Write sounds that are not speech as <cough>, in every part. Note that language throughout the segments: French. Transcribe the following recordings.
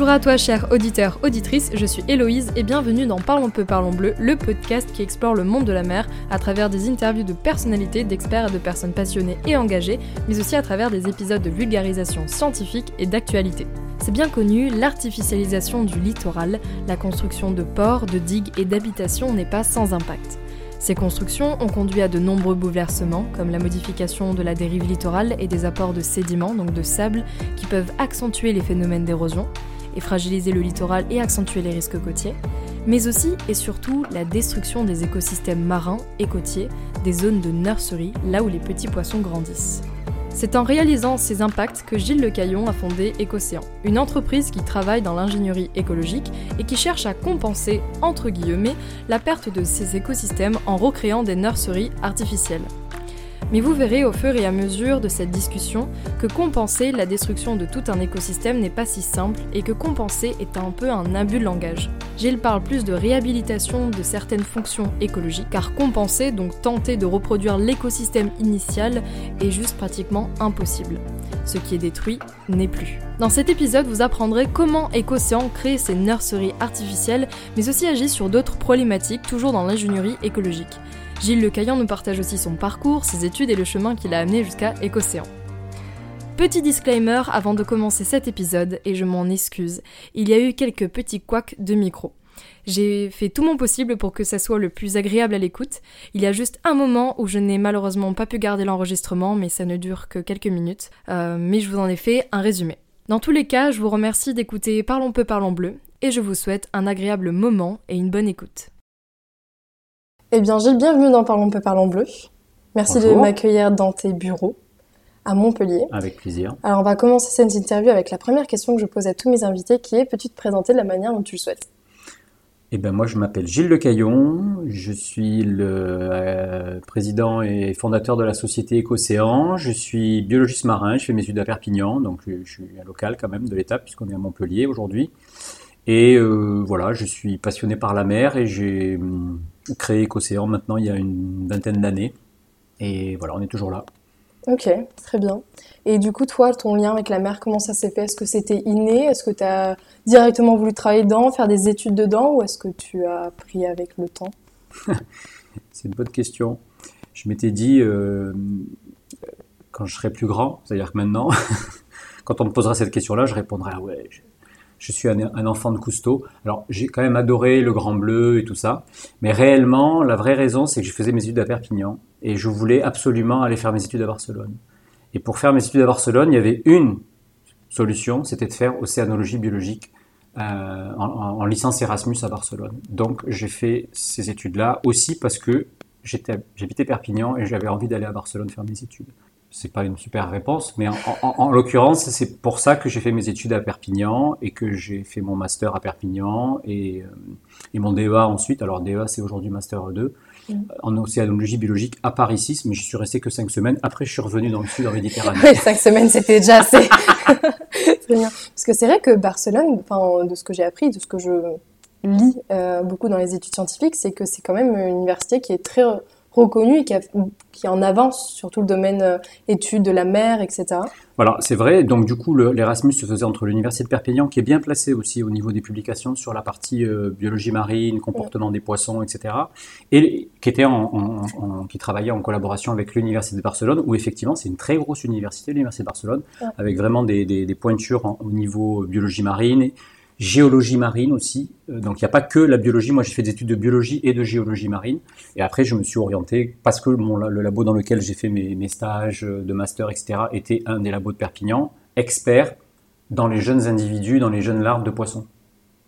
Bonjour à toi, chers auditeurs, auditrices, je suis Héloïse et bienvenue dans Parlons peu, parlons bleu, le podcast qui explore le monde de la mer à travers des interviews de personnalités, d'experts et de personnes passionnées et engagées, mais aussi à travers des épisodes de vulgarisation scientifique et d'actualité. C'est bien connu, l'artificialisation du littoral, la construction de ports, de digues et d'habitations n'est pas sans impact. Ces constructions ont conduit à de nombreux bouleversements, comme la modification de la dérive littorale et des apports de sédiments, donc de sable, qui peuvent accentuer les phénomènes d'érosion et fragiliser le littoral et accentuer les risques côtiers, mais aussi et surtout la destruction des écosystèmes marins et côtiers, des zones de nurserie, là où les petits poissons grandissent. C'est en réalisant ces impacts que Gilles Lecaillon a fondé Écocéan, une entreprise qui travaille dans l'ingénierie écologique et qui cherche à compenser, entre guillemets, la perte de ces écosystèmes en recréant des nurseries artificielles. Mais vous verrez au fur et à mesure de cette discussion que compenser la destruction de tout un écosystème n'est pas si simple et que compenser est un peu un abus de langage. Gilles parle plus de réhabilitation de certaines fonctions écologiques, car compenser, donc tenter de reproduire l'écosystème initial, est juste pratiquement impossible. Ce qui est détruit n'est plus. Dans cet épisode, vous apprendrez comment Écocéan crée ses nurseries artificielles, mais aussi agit sur d'autres problématiques, toujours dans l'ingénierie écologique. Gilles Lecaillant nous partage aussi son parcours, ses études et le chemin qui l'a amené jusqu'à Écocéan. Petit disclaimer avant de commencer cet épisode, et je m'en excuse, il y a eu quelques petits couacs de micro. J'ai fait tout mon possible pour que ça soit le plus agréable à l'écoute. Il y a juste un moment où je n'ai malheureusement pas pu garder l'enregistrement, mais ça ne dure que quelques minutes. Euh, mais je vous en ai fait un résumé. Dans tous les cas, je vous remercie d'écouter Parlons peu, parlons bleu, et je vous souhaite un agréable moment et une bonne écoute. Eh bien, Gilles, bienvenue dans Parlons peu, parlons bleu. Merci de m'accueillir dans tes bureaux à Montpellier. Avec plaisir. Alors, on va commencer cette interview avec la première question que je pose à tous mes invités, qui est peux-tu te présenter de la manière dont tu le souhaites? Eh ben moi, je m'appelle Gilles Lecaillon, je suis le euh, président et fondateur de la société Écocéan, je suis biologiste marin, je fais mes études à Perpignan, donc je, suis un local quand même de l'État, puisqu'on est à Montpellier aujourd'hui. Et euh, voilà, je suis passionné par la mer et j'ai hum, créé Écocéan maintenant il y a une vingtaine d'années. Et voilà, on est toujours là. Ok, très bien. Et du coup, toi, ton lien avec la mer, comment ça s'est fait? Est-ce que c'était inné? Est-ce que tu as directement voulu travailler dedans, faire des études dedans? Ou est-ce que tu as appris avec le temps? <laughs> C'est une bonne question. Je m'étais dit, euh, quand je serai plus grand, c'est-à-dire que maintenant, <laughs> quand on me posera cette question-là, je répondrai ah ouais, je suis un, enfant de Cousteau. Alors j'ai quand même adoré le Grand Bleu et tout ça, mais réellement la vraie raison c'est que je faisais mes études à Perpignan et je voulais absolument aller faire mes études à Barcelone. Et pour faire mes études à Barcelone, il y avait une solution, c'était de faire océanologie biologique euh, en, licence Erasmus à Barcelone. Donc j'ai fait ces études-là aussi parce que j'habitais Perpignan et j'avais envie d'aller à Barcelone faire mes études c'est pas une super réponse, mais en, l'occurrence, c'est pour ça que j'ai fait mes études à Perpignan et que j'ai fait mon master à Perpignan et, euh, et mon DEA ensuite. Alors DEA, c'est aujourd'hui master 2 mm. en océanologie biologique à Paris 6, mais je suis resté que 5 semaines. Après, je suis revenu dans le sud en Méditerranée. oui, 5 semaines, c'était déjà assez. <laughs> Parce que c'est vrai que Barcelone, de ce que j'ai appris, de ce que je lis euh, beaucoup dans les études scientifiques, c'est que c'est quand même une université qui est très reconnu et qui, qui, en avance sur tout le domaine euh, études de la mer, etc. Voilà, c'est vrai. Donc du coup, l'Erasmus se faisait entre l'Université de Perpignan, qui est bien placée aussi au niveau des publications sur la partie euh, biologie marine, comportement des poissons, etc. Et qui, était en, qui travaillait en collaboration avec l'Université de Barcelone, où effectivement c'est une très grosse université, l'Université de Barcelone, avec vraiment des, des, des pointures au niveau biologie marine géologie marine aussi. Euh, donc il n'y a pas que la biologie. Moi, j'ai fait des études de biologie et de géologie marine. Et après, je me suis orienté parce que mon, le labo dans lequel j'ai fait mes, mes, stages de master, etc., était un des labos de Perpignan, expert dans les jeunes individus, dans les jeunes larves de poissons.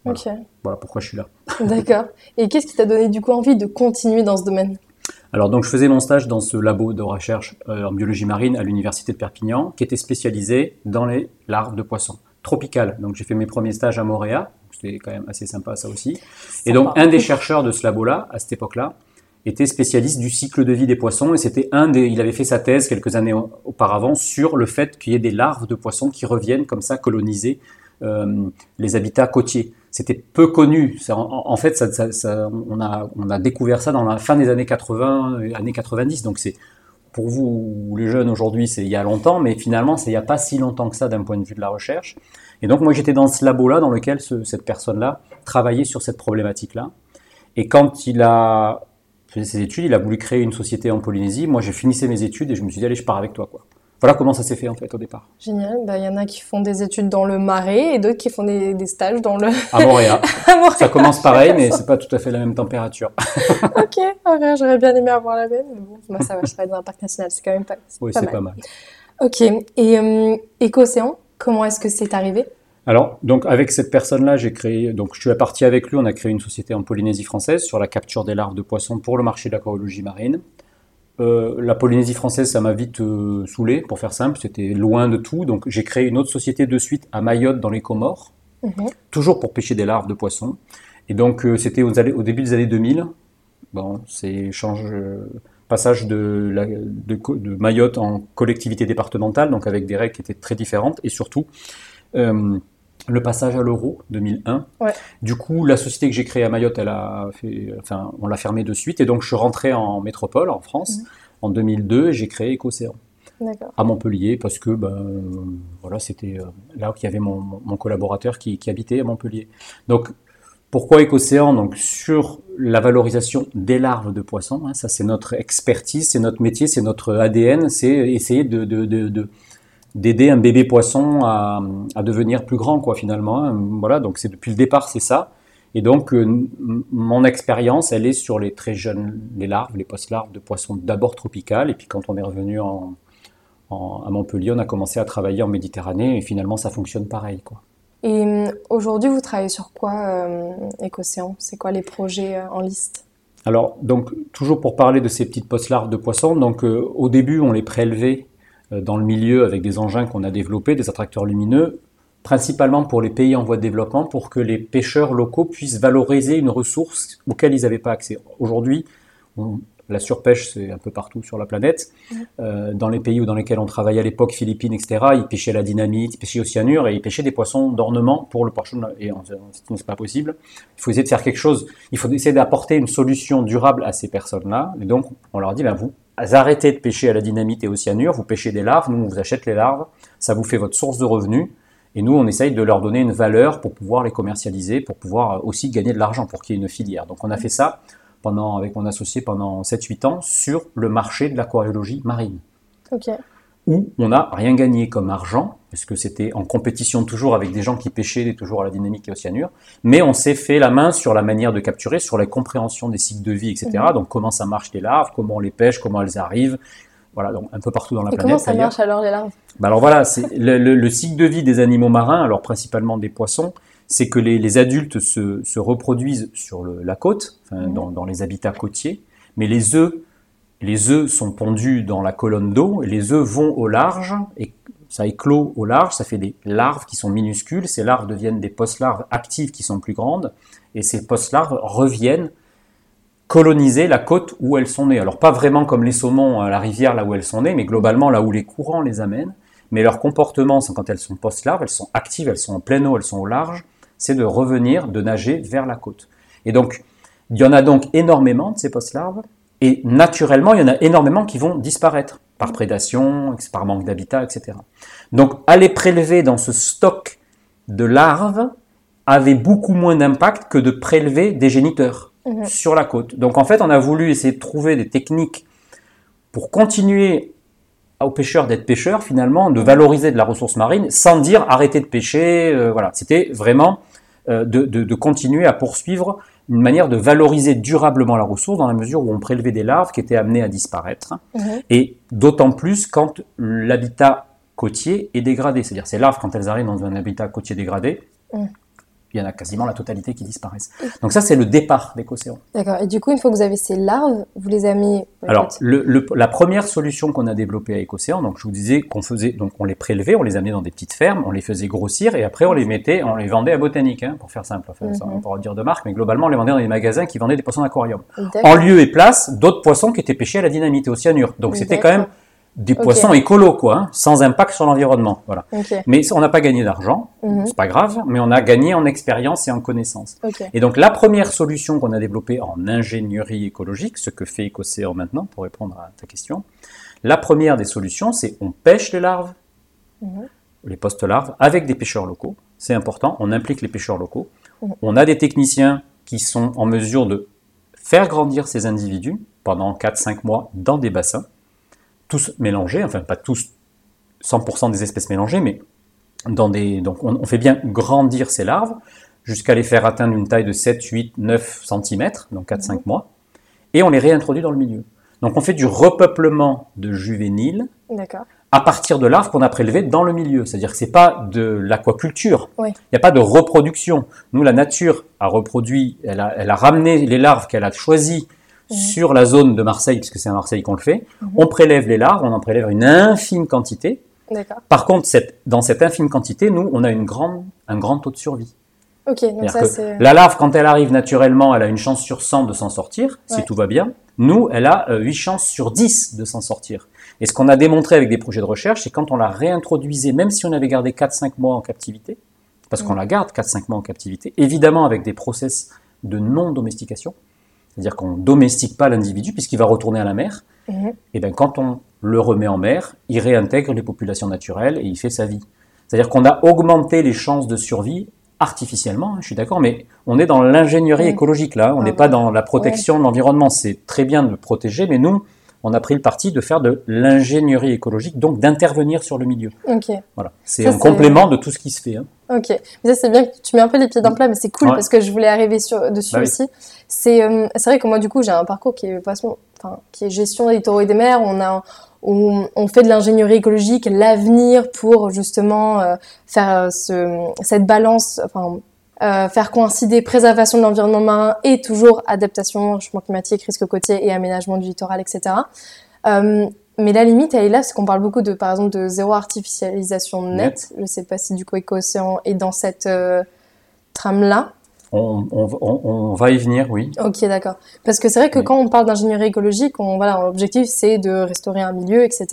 Voilà, voilà pourquoi je suis là. <laughs> <laughs> D'accord. Et qu'est-ce qui t'a donné du coup envie de continuer dans ce domaine? Alors donc je faisais mon stage dans ce labo de recherche euh, en biologie marine à l'université de Perpignan, qui était spécialisé dans les larves de poissons tropical. Donc j'ai fait mes premiers stages à Montréal, c'était quand même assez sympa ça aussi. Et donc un des chercheurs de ce labo-là, à cette époque-là, était spécialiste du cycle de vie des poissons et c'était un des, il avait fait sa thèse quelques années auparavant sur le fait qu'il y ait des larves de poissons qui reviennent comme ça coloniser euh, les habitats côtiers. C'était peu connu. En, fait, ça, on, a, on a découvert ça dans la fin des années 80, années 90. Donc c'est pour vous, les jeunes aujourd'hui, c'est il y a longtemps, mais finalement, c'est il n'y a pas si longtemps que ça d'un point de vue de la recherche. Et donc, moi, j'étais dans ce labo-là, dans lequel cette personne-là travaillait sur cette problématique-là. Et quand il a fait ses études, il a voulu créer une société en Polynésie. Moi, j'ai finissé mes études et je me suis dit, allez, je pars avec toi, quoi. Voilà comment ça s'est fait en fait au départ. Génial. Bah, il y en a qui font des études dans le Marais et d'autres qui font des, stages dans le. <laughs> À Montréal. Ça commence pareil, mais c'est pas tout à fait la même température. <laughs> ok, j'aurais bien aimé avoir la même, mais bon, moi ça va, je travaille dans un parc national, c'est quand même pas. Oui, c'est pas mal. Ok. Et euh, Éco-Océan, comment est-ce que c'est arrivé? Alors, donc avec cette personne-là, j'ai créé, donc je suis parti avec lui, on a créé une société en Polynésie française sur la capture des larves de poissons pour le marché de l'aquariologie marine. Euh, la Polynésie française, ça m'a vite euh, saoulé, pour faire simple, c'était loin de tout. Donc j'ai créé une autre société de suite à Mayotte, dans les Comores, mhm. toujours pour pêcher des larves de poissons. Et donc euh, c'était au, début des années 2000. Bon, c'est passage de, de, Mayotte en collectivité départementale, donc avec des règles qui étaient très différentes, et surtout le passage à l'euro 2001. Du coup, la société que j'ai créée à Mayotte, elle a fait, enfin, on l'a fermée de suite, et donc je suis rentré en métropole, en France, mhm. en 2002, et j'ai créé Écocéan à Montpellier parce que ben, voilà, c'était euh, là où il y avait mon, collaborateur qui, habitait à Montpellier. Donc pourquoi Écocéan Donc sur la valorisation des larves de poissons, hein, ça c'est notre expertise, c'est notre métier, c'est notre ADN, c'est essayer de, de, de d'aider un bébé poisson à, devenir plus grand, quoi, finalement. Hein. Voilà, donc c'est depuis le départ, c'est ça. Et donc, euh, mon expérience, elle est sur les très jeunes, les larves, les post-larves de poissons d'abord tropicales. Et puis, quand on est revenu en, à Montpellier, on a commencé à travailler en Méditerranée. Et finalement, ça fonctionne pareil, quoi. Et euh, aujourd'hui, vous travaillez sur quoi, euh, Écocéan? C'est quoi les projets euh, en liste? Alors, donc, toujours pour parler de ces petites post-larves de poissons, donc, au début, on les prélevait dans le milieu avec des engins qu'on a développés, des attracteurs lumineux, principalement pour les pays en voie de développement, pour que les pêcheurs locaux puissent valoriser une ressource auquel ils n'avaient pas accès. Aujourd'hui, la surpêche, c'est un peu partout sur la planète. Euh, dans les pays où, dans lesquels on travaillait à l'époque, Philippines, etc., ils pêchaient la dynamite, ils pêchaient au cyanure et ils pêchaient des poissons d'ornement pour le poisson. Et c'est pas possible. Il faut essayer de faire quelque chose. Il faut essayer d'apporter une solution durable à ces personnes-là. Et donc, on leur dit, ben, vous, arrêtez de pêcher à la dynamite et au cyanure, vous pêchez des larves, nous on vous achète les larves, ça vous fait votre source de revenus, et nous on essaye de leur donner une valeur pour pouvoir les commercialiser, pour pouvoir aussi gagner de l'argent, pour qu'il y ait une filière. Donc on a fait ça pendant, avec mon associé pendant 7-8 ans sur le marché de l'aquariologie marine. Où on n'a rien gagné comme argent, parce que c'était en compétition toujours avec des gens qui pêchaient toujours à la dynamique et au cyanure, mais on s'est fait la main sur la manière de capturer, sur la compréhension des cycles de vie, etc. Mhm. Donc comment ça marche les larves, comment on les pêche, comment elles arrivent, voilà, donc un peu partout dans la et planète. Comment ça marche alors les larves? Bah Alors voilà, c'est <laughs> le, cycle de vie des animaux marins, alors principalement des poissons, c'est que les, adultes se, reproduisent sur la côte, mhm. dans, dans, les habitats côtiers, mais les œufs, les œufs sont pondus dans la colonne d'eau, les œufs vont au large, et ça éclot au large, ça fait des larves qui sont minuscules, ces larves deviennent des post-larves actives qui sont plus grandes, et ces post-larves reviennent coloniser la côte où elles sont nées. Alors pas vraiment comme les saumons à la rivière là où elles sont nées, mais globalement là où les courants les amènent. Mais leur comportement, quand elles sont post-larves, elles sont actives, elles sont en pleine eau, elles sont au large, c'est de revenir, de nager vers la côte. Et donc, il y en a donc énormément de ces post-larves, et naturellement, il y en a énormément qui vont disparaître par prédation, par manque d'habitat, etc. Donc aller prélever dans ce stock de larves avait beaucoup moins d'impact que de prélever des géniteurs mhm. sur la côte. Donc en fait, on a voulu essayer de trouver des techniques pour continuer aux pêcheurs d'être pêcheurs, finalement, de valoriser de la ressource marine sans dire arrêter de pêcher. Euh, voilà, c'était vraiment euh, de, de, continuer à poursuivre une manière de valoriser durablement la ressource dans la mesure où on prélevait des larves qui étaient amenées à disparaître. Mhm. Et d'autant plus quand l'habitat côtier est dégradé. C'est-à-dire ces larves, quand elles arrivent dans un habitat côtier dégradé, mhm il y en a quasiment la totalité qui disparaissent. Donc ça, c'est le départ d'Écocéan. D'accord. Et du coup, une fois que vous avez ces larves, vous les avez mis... Alors, la première solution qu'on a développée à Écocéan, donc je vous disais qu'on faisait, donc on les prélevait, on les amenait dans des petites fermes, on les faisait grossir et après on les mettait, on les vendait à Botanique, hein, pour faire simple. Enfin, mm -hmm. on dire de marque, mais globalement, on les vendait dans des magasins qui vendaient des poissons d'aquarium. En lieu et place d'autres poissons qui étaient pêchés à la dynamite et au cyanure. Donc c'était quand même des poissons écolos, quoi, hein, sans impact sur l'environnement. Voilà. Mais on n'a pas gagné d'argent, mhm. c'est pas grave, mais on a gagné en expérience et en connaissance. Et donc la première solution qu'on a développée en ingénierie écologique, ce que fait Ecocéan maintenant, pour répondre à ta question, La première des solutions, c'est on pêche les larves, Mhm. les post-larves, avec des pêcheurs locaux. C'est important, on implique les pêcheurs locaux. Mhm. On a des techniciens qui sont en mesure de faire grandir ces individus pendant 4-5 mois dans des bassins, tous mélangés, enfin pas tous 100% des espèces mélangées, mais dans des, donc on, on fait bien grandir ces larves jusqu'à les faire atteindre une taille de 7, 8, 9 cm, donc 4-5 mois, et on les réintroduit dans le milieu. Donc on fait du repeuplement de juvéniles à partir de larves qu'on a prélevées dans le milieu. C'est-à-dire que c'est pas de l'aquaculture. Oui. Il n'y a pas de reproduction. Nous, la nature a reproduit, elle a, elle a ramené les larves qu'elle a choisies Mhm. sur la zone de Marseille, puisque c'est à Marseille qu'on le fait. Mhm. On prélève les larves, on en prélève une infime quantité. Par contre, cette, dans cette infime quantité, nous, on a une grande, un grand taux de survie. Donc ça. La larve, quand elle arrive naturellement, elle a une chance sur 100 de s'en sortir, si tout va bien. Nous, elle a euh, 8 chances sur 10 de s'en sortir. Et ce qu'on a démontré avec des projets de recherche, c'est quand on la réintroduisait, même si on avait gardé 4-5 mois en captivité, parce qu'on Mm. la garde 4-5 mois en captivité, évidemment avec des process de non-domestication, c'est-à-dire qu'on ne domestique pas l'individu puisqu'il va retourner à la mer, Mhm. et bien quand on le remet en mer, il réintègre les populations naturelles et il fait sa vie. C'est-à-dire qu'on a augmenté les chances de survie artificiellement, hein, je suis d'accord, mais on est dans l'ingénierie Mm. écologique là, on Ah n'est pas dans la protection de l'environnement. C'est très bien de le protéger, mais nous, on a pris le parti de faire de l'ingénierie écologique, donc d'intervenir sur le milieu. Ok. Voilà, c'est un complément de tout ce qui se fait. hein. Ok, mais ça c'est bien que tu mets un peu les pieds dans le plat, mais c'est cool Ouais. parce que je voulais arriver sur, dessus Bah oui. aussi. C'est euh, c'est vrai que moi du coup j'ai un parcours qui est enfin qui est gestion des littoraux et des mers. On a on, on fait de l'ingénierie écologique, l'avenir pour justement euh, faire euh, ce, cette balance, enfin euh, faire coïncider préservation de l'environnement marin et toujours adaptation, changement climatique, risque côtier et aménagement du littoral, etc. Euh, mais la limite, elle est là, parce qu'on parle beaucoup de, par exemple, de zéro artificialisation nette. Je sais pas si du coup Éco-Océan est dans cette euh, trame-là. On, on- on- on va y venir, oui. Ok, d'accord. Parce que c'est vrai que Oui. quand on parle d'ingénierie écologique, on, voilà, l'objectif c'est de restaurer un milieu, etc.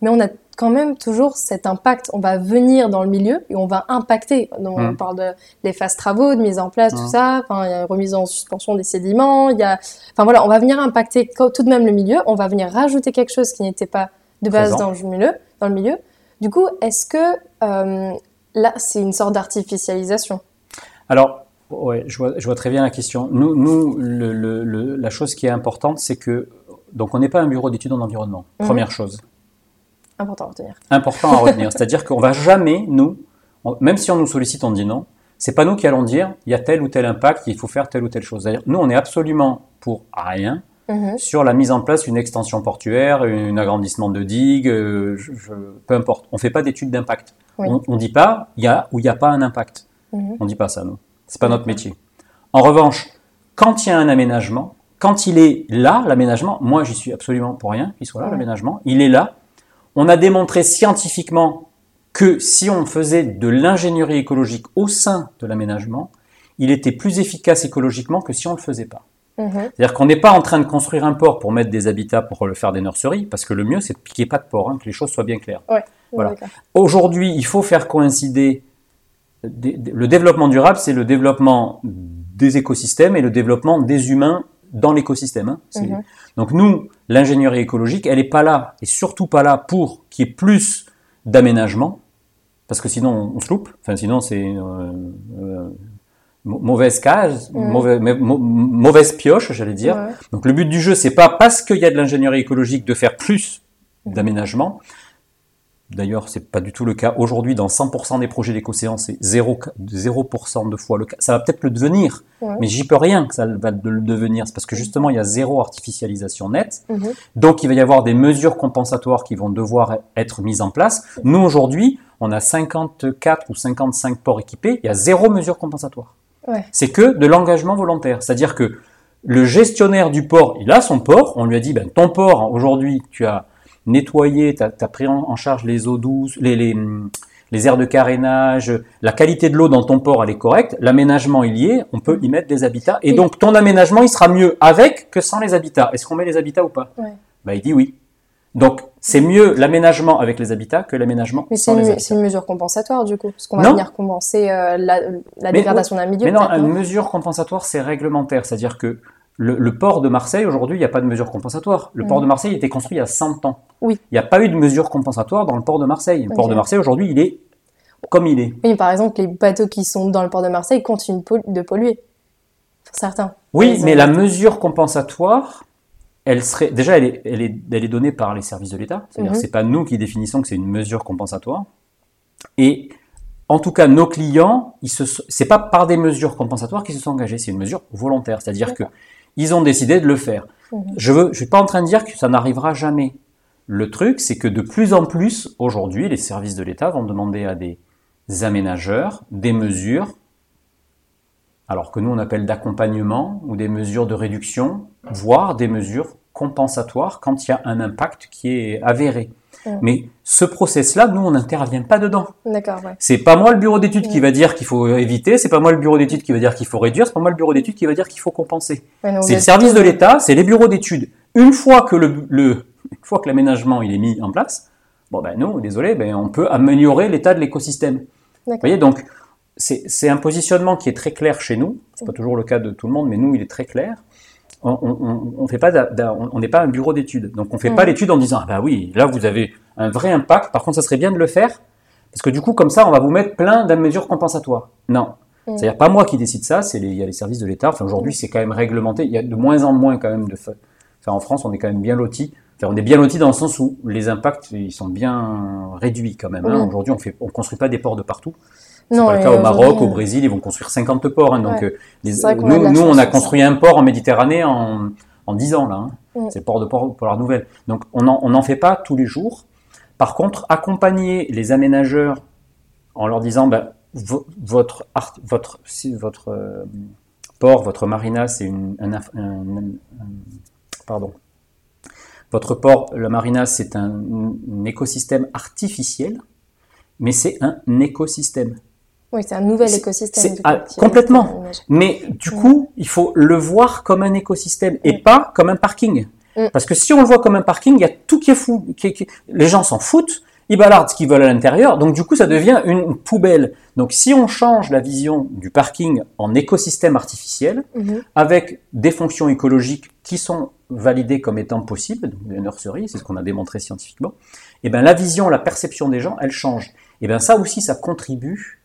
Mais on a quand même toujours cet impact. On va venir dans le milieu et on va impacter. Donc, On Mm. parle de les phases travaux, de mise en place, tout Mm. ça. Enfin, il y a remise en suspension des sédiments. Il y a, enfin voilà, on va venir impacter tout de même le milieu. On va venir rajouter quelque chose qui n'était pas de base Présent. dans le milieu. Dans le milieu. Du coup, est-ce que euh, là, c'est une sorte d'artificialisation? Alors, ouais, je vois, je vois très bien la question. Nous, nous le- le- le- la chose qui est importante, c'est que donc on n'est pas un bureau d'études en environnement. Mhm. Première chose. Important à retenir. important à retenir. <laughs> C'est-à-dire qu'on va jamais, nous, on- même si on nous sollicite, on dit non, c'est pas nous qui allons dire il y a tel ou tel impact, il faut faire telle ou telle chose. D'ailleurs, nous, on est absolument pour rien Mhm. sur la mise en place d'une extension portuaire, un agrandissement de digues, euh, je- je- peu importe. On fait pas d'études d'impact. Oui. On, on dit pas il y a ou il n'y a pas un impact. Mhm. On dit pas ça, nous. C'est pas notre métier. En revanche, quand il y a un aménagement, quand il est là, l'aménagement, moi j'y suis absolument pour rien qu'il soit là, Ouais. l'aménagement, il est là. On a démontré scientifiquement que si on faisait de l'ingénierie écologique au sein de l'aménagement, il était plus efficace écologiquement que si on ne le faisait pas. Mhm. C'est-à-dire qu'on n'est pas en train de construire un port pour mettre des habitats pour le faire des nurseries, parce que le mieux c'est de piquer pas de port, hein, que les choses soient bien claires. Voilà. Aujourd'hui, il faut faire coïncider le développement durable, c'est le développement des écosystèmes et le développement des humains dans l'écosystème. hein. Mhm. Donc nous, l'ingénierie écologique, elle n'est pas là, et surtout pas là pour qu'il y ait plus d'aménagement, parce que sinon on se loupe, enfin sinon c'est euh, euh, mau- mauvaise case, mau- mauvaise pioche, j'allais dire. Ouais. Donc le but du jeu, c'est pas parce qu'il y a de l'ingénierie écologique de faire plus d'aménagement. D'ailleurs, c'est pas du tout le cas aujourd'hui. Dans 100% des projets d'écocéan, c'est 0, 0% de fois le cas. Ça va peut-être le devenir, Ouais. mais j'y peux rien que ça va le devenir. C'est parce que justement, il y a zéro artificialisation nette. Mhm. Donc, il va y avoir des mesures compensatoires qui vont devoir être mises en place. Nous, aujourd'hui, on a 54 ou 55 ports équipés. Il y a zéro mesure compensatoire. Ouais. C'est que de l'engagement volontaire. C'est-à-dire que le gestionnaire du port, il a son port. On lui a dit, ben, ton port, aujourd'hui, tu as nettoyé, tu as, pris en, en charge les eaux douces, les, les, les aires de carénage, la qualité de l'eau dans ton port, elle est correcte. L'aménagement, il y est. On peut y mettre des habitats. Et Oui. donc, ton aménagement, il sera mieux avec que sans les habitats. Est-ce qu'on met les habitats ou pas? Ouais. bah, Il dit oui. Donc, c'est mieux l'aménagement avec les habitats que l'aménagement Mais c'est sans les une, habitats. c'est une mesure compensatoire du coup, parce qu'on va venir compenser euh, la, la Mais dégradation d'un milieu. Mais non, une mesure compensatoire, c'est réglementaire. C'est-à-dire que Le, le port de Marseille, aujourd'hui, il n'y a pas de mesure compensatoire. Le port de Marseille a été construit il y a 100 ans. Oui. Il n'y a pas eu de mesure compensatoire dans le port de Marseille. Le port de Marseille, aujourd'hui, il est comme il est. Oui, par exemple, les bateaux qui sont dans le port de Marseille continuent de polluer. Pour certains. Oui, mais la mesure compensatoire, elle serait déjà, elle est, elle est, elle est donnée par les services de l'État. C'est-à-dire, Mhm. c'est pas nous qui définissons que c'est une mesure compensatoire. Et en tout cas, nos clients, ils se, sont- c'est pas par des mesures compensatoires qu'ils se sont engagés, c'est une mesure volontaire. C'est-à-dire que ils ont décidé de le faire. Mhm. Je je suis pas en train de dire que ça n'arrivera jamais. Le truc, c'est que de plus en plus, aujourd'hui, les services de l'État vont demander à des aménageurs des mesures alors que nous on appelle d'accompagnement ou des mesures de réduction, voire des mesures compensatoires quand il y a un impact qui est avéré. Mm. Mais ce process-là, nous on n'intervient pas dedans. D'accord, ouais. C'est pas moi le bureau d'études qui Mm. va dire qu'il faut éviter, c'est pas moi le bureau d'études qui va dire qu'il faut réduire, c'est pas moi le bureau d'études qui va dire qu'il faut compenser. Ouais, C'est le service de l'État, c'est les bureaux d'études. Une fois que le, le- une fois que l'aménagement il est mis en place, bon ben nous, désolé, ben on peut améliorer l'état de l'écosystème. Vous voyez, donc c'est c'est un positionnement qui est très clair chez nous. C'est pas toujours le cas de tout le monde, mais nous, il est très clair. On on- on- on fait pas, n'est pas un bureau d'études, donc on fait pas Mhm. l'étude en disant ah bah oui, là vous avez un vrai impact. Par contre, ça serait bien de le faire parce que du coup, comme ça, on va vous mettre plein de mesures compensatoires. Non, Mhm. c'est-à-dire pas moi qui décide ça. C'est les, il y a les services de l'État. Enfin aujourd'hui, c'est quand même réglementé. Il y a de moins en moins quand même de. Enfin en France, on est quand même bien loti. Enfin, on est bien loti dans le sens où les impacts ils sont bien réduits quand même. hein. Aujourd'hui, on fait, on construit pas des ports de partout. C'est pas le cas au Maroc, aujourd'hui, au Brésil, ils vont construire 50 ports. hein, donc, Ouais. euh, les- nous, nous, on a construit un port en Méditerranée en, en 10 ans. là. hein. Mm. C'est le port de port pour la Nouvelle. Donc, on n'en on en fait pas tous les jours. Par contre, accompagner les aménageurs en leur disant ben, vo- votre, art- votre, si votre euh, port, votre marina, c'est une, un, aff- un- un- pardon. Votre port, la marina, c'est un écosystème artificiel, mais c'est un écosystème. Oui, c'est un nouvel écosystème. du ah, coup, complètement. Mais du Mm. coup, il faut le voir comme un écosystème et Mm. pas comme un parking. Mm. Parce que si on le voit comme un parking, il y a tout qui est fou. qui est- qui- les gens s'en foutent, ils baladent ce qu'ils veulent à l'intérieur, donc du coup, ça devient une poubelle. Donc si on change la vision du parking en écosystème artificiel, Mhm. avec des fonctions écologiques qui sont validées comme étant possibles, donc les nurseries, c'est ce qu'on a démontré scientifiquement, et ben la vision, la perception des gens, elle change. Et ben ça aussi, ça contribue.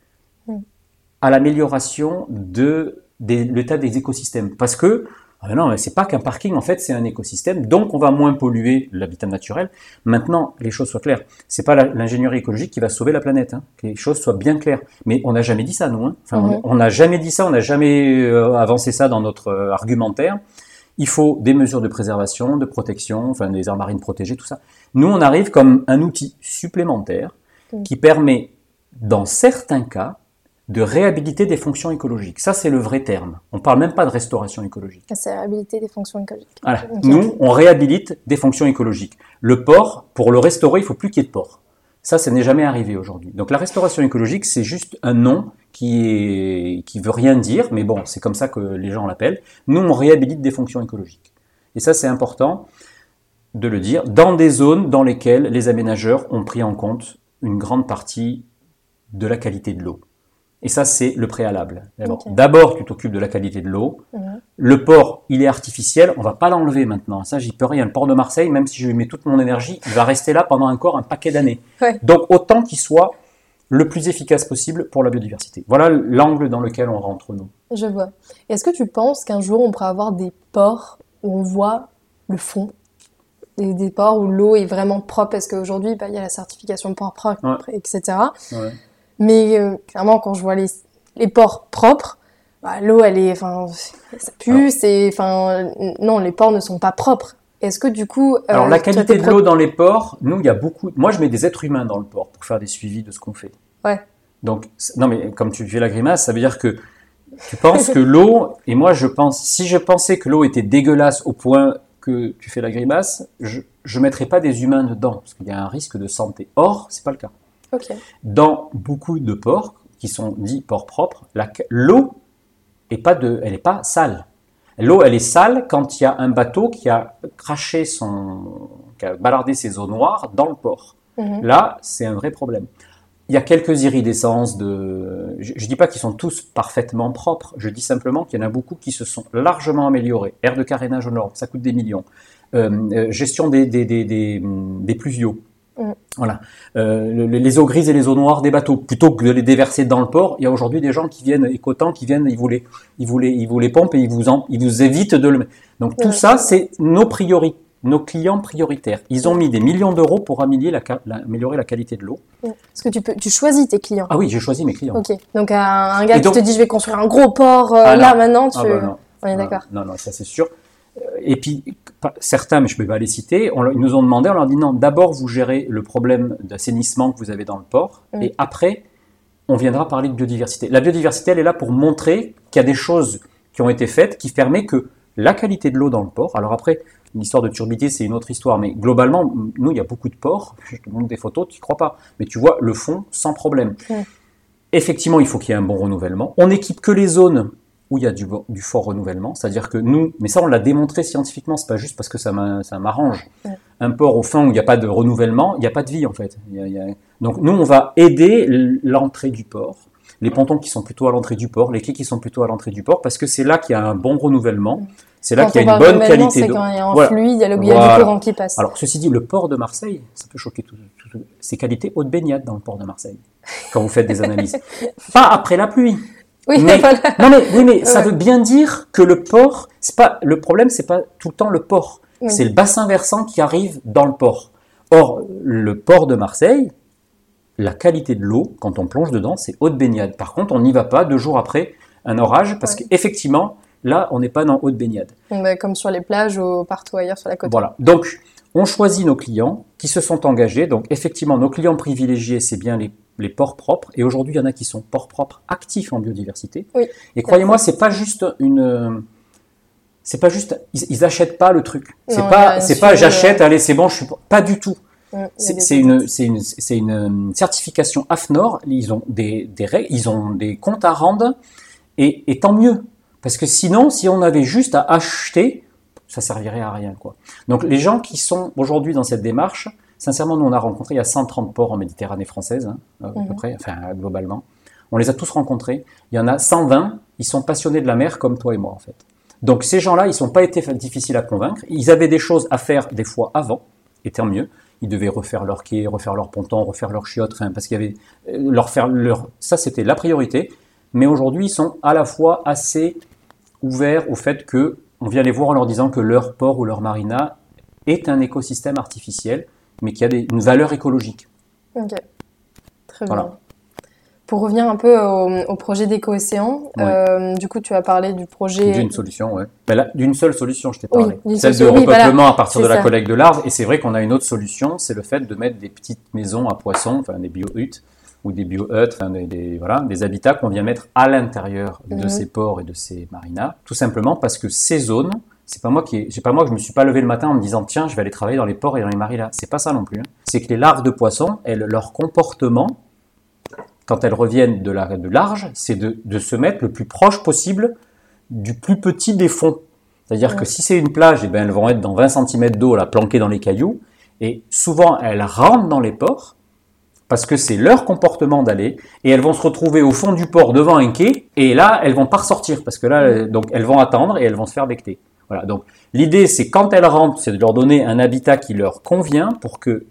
À l'amélioration de, des- l'état des écosystèmes. Parce que ah ben non, c'est pas qu'un parking, en fait, c'est un écosystème, donc on va moins polluer l'habitat naturel. Maintenant, les choses soient claires. C'est pas l'ingénierie écologique qui va sauver la planète, hein. que les choses soient bien claires. Mais on n'a jamais dit ça, nous. Hein. Enfin, Mhm. on n'a jamais dit ça, on n'a jamais euh, avancé ça dans notre euh, argumentaire. Il faut des mesures de préservation, de protection, enfin des aires marines protégées, tout ça. Nous, on arrive comme un outil supplémentaire qui permet, dans certains cas, de réhabiliter des fonctions écologiques. Ça, c'est le vrai terme. On parle même pas de restauration écologique. C'est la réhabilité des fonctions écologiques. Voilà. Nous, on réhabilite des fonctions écologiques. Le port, pour le restaurer, il faut plus qu'il y ait de port. Ça, ça n'est jamais arrivé aujourd'hui. Donc la restauration écologique, c'est juste un nom qui est qui veut rien dire, mais bon, c'est comme ça que les gens l'appellent. Nous, on réhabilite des fonctions écologiques. Et ça, c'est important de le dire dans des zones dans lesquelles les aménageurs ont pris en compte une grande partie de la qualité de l'eau. Et ça, c'est le préalable. D'abord, tu t'occupes de la qualité de l'eau. Le port, il est artificiel, on va pas l'enlever maintenant. Ça, j'y peux rien. Le port de Marseille, même si je lui mets toute mon énergie, il va rester là pendant encore un paquet d'années. Ouais. Donc, autant qu'il soit le plus efficace possible pour la biodiversité. Voilà l'angle dans lequel on rentre, nous. Je vois. Est-ce que tu penses qu'un jour on pourra avoir des ports où on voit le fond? Des, des ports où l'eau est vraiment propre? Parce qu'aujourd'hui bah, il y a la certification port propre, etc. Ouais. Mais euh, clairement quand je vois les, les ports propres, bah, l'eau elle est, enfin, ça pue, c'est, enfin, non les ports ne sont pas propres. Est-ce que du coup, euh, Alors, la qualité de l'eau dans les ports, nous, il y a beaucoup. Moi, je mets des êtres humains dans le port pour faire des suivis de ce qu'on fait. Ouais. Donc, non, mais comme tu fais la grimace, ça veut dire que tu penses que l'eau, et moi, je pense, si je pensais que l'eau était dégueulasse au point que tu fais la grimace, je ne mettrais pas des humains dedans, parce qu'il y a un risque de santé. Or, c'est pas le cas. Dans beaucoup de ports, qui sont dits ports propres, l'eau est pas de, elle est pas sale. L'eau, elle est sale quand il y a un bateau qui a craché son, qui a balardé ses eaux noires dans le port. Mhm. Là, c'est un vrai problème. il y a quelques iridescences de. Je, ne dis pas qu'ils sont tous parfaitement propres. Je dis simplement qu'il y en a beaucoup qui se sont largement améliorés. Air de carénage aux normes, ça coûte des millions. Euh, euh, gestion des, des, des, des pluviaux. Mm. Voilà. Euh, le- les eaux grises et les eaux noires des bateaux, plutôt que de les déverser dans le port, il y a aujourd'hui des gens qui viennent, écotants, qui viennent, ils vous les, ils vous les, ils vous les pompent et ils vous, en, ils vous évitent de le. Donc tout ça, c'est nos priorités, nos clients prioritaires. Ils ont mis des millions d'euros pour améliorer la, la- améliorer la qualité de l'eau. Parce que tu peux, tu choisis tes clients. Ah oui, j'ai choisi mes clients. Ok. Donc un, un gars qui te dit je vais construire un gros port euh, Ah là maintenant, tu. Ah bah non. On est Non, d'accord. Non, non, ça c'est sûr. Euh, Et puis, certains, mais je ne peux pas les citer, on ils nous ont demandé, on leur dit non, d'abord vous gérez le problème d'assainissement que vous avez dans le port, et après, on viendra parler de biodiversité. La biodiversité, elle est là pour montrer qu'il y a des choses qui ont été faites qui permettent que la qualité de l'eau dans le port, alors après, l'histoire de turbidité, c'est une autre histoire, mais globalement, nous, il y a beaucoup de ports, <laughs> je te montre des photos, tu n'y crois pas, mais tu vois le fond sans problème. Effectivement, il faut qu'il y ait un bon renouvellement. On équipe que les zones où il y a du, fort renouvellement, c'est-à-dire que nous, mais ça on l'a démontré scientifiquement, c'est pas juste parce que ça m'a- ça m'arrange. Ouais. Un port au fin où il n'y a pas de renouvellement, il n'y a pas de vie en fait. Il y a- il y a- Donc nous, on va aider l'entrée du port, les pontons qui sont plutôt à l'entrée du port, les quais qui sont plutôt à l'entrée du port, parce que c'est là qu'il y a un bon renouvellement, c'est là qu'il y a une bonne qualité d'eau. quand il y a un Voilà. fluide, il y a, le, il y a du courant qui passe. Alors, ceci dit, le port de Marseille, ça peut choquer tout, tout- tout- c'est qualité eau de baignade dans le port de Marseille, quand vous faites des analyses. <laughs> Pas après la pluie. Oui, mais- <laughs> voilà. Non mais oui, mais ça Ouais. veut bien dire que le port, c'est pas le problème, c'est pas tout le temps le port, Oui. c'est le bassin versant qui arrive dans le port. Or, le port de Marseille, la qualité de l'eau quand on plonge dedans, c'est eau de baignade. Par contre, on n'y va pas deux jours après un orage parce Ouais. qu'effectivement, là, on n'est pas dans eau de baignade. Bah, comme sur les plages ou partout ailleurs sur la côte. Voilà. Donc, on choisit nos clients qui se sont engagés. Donc, effectivement, nos clients privilégiés, c'est bien les, les ports propres. Et aujourd'hui, il y en a qui sont ports propres actifs en biodiversité. Oui. Et croyez-moi, c'est pas juste une. C'est pas juste. Ils, ils achètent pas le truc. C'est pas. C'est pas. J'achète. Allez, c'est bon. Je suis. Pas du tout. Mm, C'est une, une, une euh, certification AFNOR. Ils ont des, des règles, ils ont des comptes à rendre, et, et tant mieux. Parce que sinon, si on avait juste à acheter, ça servirait à rien, quoi. Donc, les gens qui sont aujourd'hui dans cette démarche, sincèrement, nous on a rencontré il y a 130 ports en Méditerranée française, hein, à peu Mhm. près, enfin globalement. On les a tous rencontrés. Il y en a 120. Ils sont passionnés de la mer comme toi et moi, en fait. Donc, ces gens-là, ils sont pas été difficiles à convaincre. Ils avaient des choses à faire des fois avant, et tant mieux ils devaient refaire leur quai, refaire leur ponton, refaire leur chiottes, rien, parce qu'il y avait euh, leur faire leur ça c'était la priorité. Mais aujourd'hui, ils sont à la fois assez ouverts au fait que on vient les voir en leur disant que leur port ou leur marina est un écosystème artificiel, mais qui a des- une valeur écologique. Ok. Très Voilà. bien. Pour revenir un peu au, au projet d'éco-océan, Ouais. euh, du coup, tu as parlé du projet. D'une solution, ouais. Ben d'une seule solution, je t'ai parlé. Celle de solution, oui, voilà, repeuplement à partir de la collecte de larves. Et c'est vrai qu'on a une autre solution, c'est le fait de mettre des petites maisons à poissons, enfin des bio-huttes ou des bio-huttes, enfin des, des- voilà, des habitats qu'on vient mettre à l'intérieur de Mhm. ces ports et de ces marinas. Tout simplement parce que ces zones, c'est pas moi qui, c'est pas moi que je me suis pas levé le matin en me disant tiens, je vais aller travailler dans les ports et dans les marinas. C'est pas ça non plus. hein. C'est que les larves de poissons, elles, leur comportement, quand elles reviennent de, la, de large, c'est de, de se mettre le plus proche possible du plus petit des fonds. C'est-à-dire Ouais. que si c'est une plage, eh ben, elles vont être dans 20 cm d'eau, là, planquées dans les cailloux, et souvent elles rentrent dans les ports, parce que c'est leur comportement d'aller, et elles vont se retrouver au fond du port devant un quai, et là, elles vont pas ressortir, parce que là, donc, elles vont attendre et elles vont se faire becter. Voilà, donc l'idée, c'est quand elles rentrent, c'est de leur donner un habitat qui leur convient pour que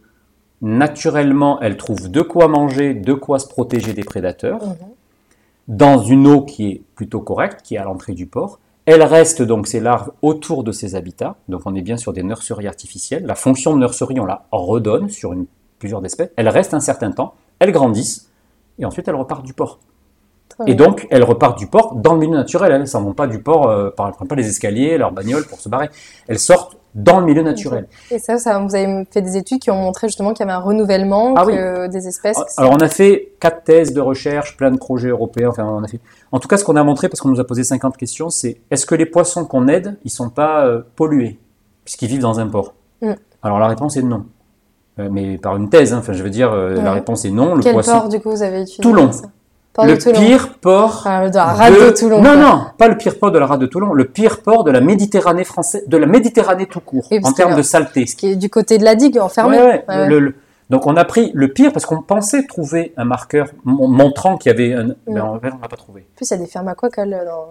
naturellement elles trouvent de quoi manger, de quoi se protéger des prédateurs, Mhm. dans une eau qui est plutôt correcte, qui est à l'entrée du port. Elles restent donc ces larves autour de ces habitats, donc on est bien sur des nurseries artificielles. La fonction de nurserie, on la redonne sur une, plusieurs espèces. Elles restent un certain temps, elles grandissent, et ensuite elles repartent du port. Et donc, elles repartent du port dans le milieu naturel. Elles ne s'en vont pas du port, euh, par- elles ne prennent pas les escaliers, leur bagnole pour se barrer. Elles sortent dans le milieu naturel. Et ça, ça, vous avez fait des études qui ont montré justement qu'il y avait un renouvellement Ah que des espèces. Alors, on a fait quatre thèses de recherche, plein de projets européens. Enfin, on a fait. En tout cas, ce qu'on a montré, parce qu'on nous a posé 50 questions, c'est est-ce que les poissons qu'on aide, ils sont pas euh, pollués, puisqu'ils vivent dans un port? Mm. Alors, la réponse est non. Euh, mais par une thèse, hein. enfin, je veux dire, euh, Ouais. la réponse est non. Le Quel poisson. port du coup vous avez utilisé Toulon. ça? Port le de pire port. De la rade de Toulon. Non, quoi. non, pas le pire port de la rade de Toulon, le pire port de la Méditerranée française, de la Méditerranée tout court, Oui, en termes de saleté. Ce qui est du côté de la digue enfermée. Ouais, ouais, Ouais, ouais. Le, le- Donc on a pris le pire parce qu'on pensait trouver un marqueur mon- montrant qu'il y avait un. Mais en fait, on l'a pas trouvé. En plus, il y a des fermes aquacoles dans.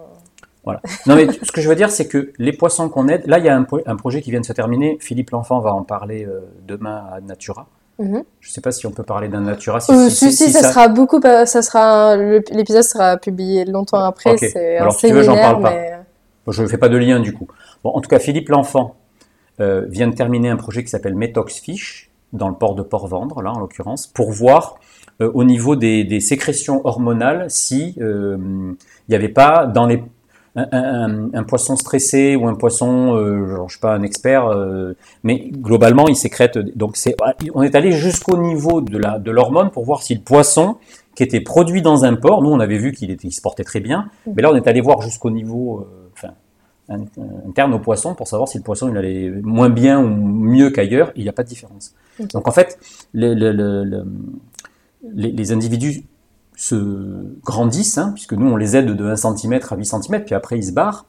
Voilà. Non, mais ce que je veux dire, c'est que les poissons qu'on aide, là, il y a un projet qui vient de se terminer. Philippe L'Enfant va en parler euh, demain à Natura. Mhm. Je ne sais pas si on peut parler d'un Natura. Si, Euh, si- si, si, si ça, sera beaucoup, pas- ça sera, l'épisode sera publié longtemps après. Ok. C'est un Alors, si tu veux, j'en parle pas. Bon, je ne fais pas de lien du coup. Bon, en tout cas, Philippe L'Enfant euh, vient de terminer un projet qui s'appelle Metox Fish, dans le port de Port-Vendre, là en l'occurrence, pour voir euh, au niveau des, des sécrétions hormonales si euh, il n'y avait pas dans les un, un- un poisson stressé ou un poisson, euh, genre, je sais pas, un expert, euh, mais globalement, il sécrète. Donc, c'est, on est allé jusqu'au niveau de la de l'hormone pour voir si le poisson qui était produit dans un port, nous on avait vu qu'il était, il se portait très bien, mais là on est allé voir jusqu'au niveau, euh, enfin, interne au poisson pour savoir si le poisson il allait moins bien ou mieux qu'ailleurs. Il n'y a pas de différence. Donc en fait, le- le- le- le- les, les individus se grandissent, hein, puisque nous on les aide de 1 cm à 8 cm, puis après ils se barrent.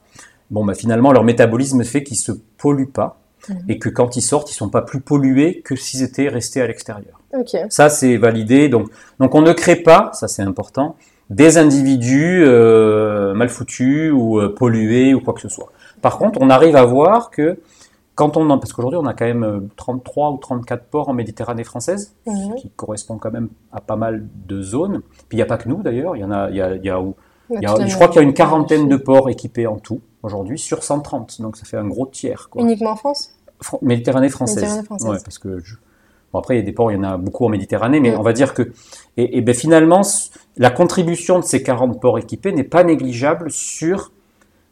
Bon, bah, finalement, leur métabolisme fait qu'ils se polluent pas, Mhm. et que quand ils sortent, ils sont pas plus pollués que s'ils étaient restés à l'extérieur. Ça, c'est validé. Donc, donc, on ne crée pas, ça c'est important, des individus euh, mal foutus ou euh, pollués ou quoi que ce soit. Par contre, on arrive à voir que quand on en, parce qu'aujourd'hui on a quand même euh, 33 ou 34 ports en Méditerranée française, Mhm. ce qui correspond quand même à pas mal de zones. Puis il n'y a pas que nous d'ailleurs, il y en a, il y a, il y a où- il y a- Toute la je crois qu'il y a une quarantaine de ports équipés en tout aujourd'hui sur 130, donc ça fait un gros tiers. Quoi. Uniquement en France? Fran- Méditerranée française. Méditerranée française. Ouais, parce que je- bon, après il y a des ports, il y en a beaucoup en Méditerranée, mais Mm. on va dire que et, et ben finalement la contribution de ces 40 ports équipés n'est pas négligeable sur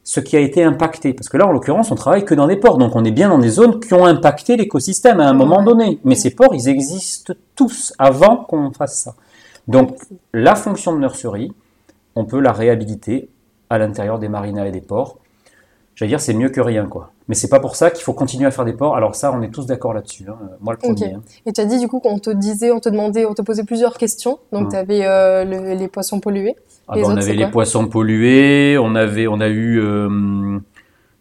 ce qui a été impacté. Parce que là, en l'occurrence, on travaille que dans des ports, donc on est bien dans des zones qui ont impacté l'écosystème à un moment donné. Mais ces ports, ils existent tous avant qu'on fasse ça. Donc la fonction de nurserie, on peut la réhabiliter à l'intérieur des marinas et des ports. J'allais dire, c'est mieux que rien, quoi. Mais c'est pas pour ça qu'il faut continuer à faire des ports. Alors ça, on est tous d'accord là-dessus. hein. Moi, le premier. hein. Et tu as dit du coup qu'on te disait, on te demandait, on te posait plusieurs questions. Donc Mm. tu avais les poissons pollués. Ah bah, on avait les poissons pollués, on avait, on a eu, euh,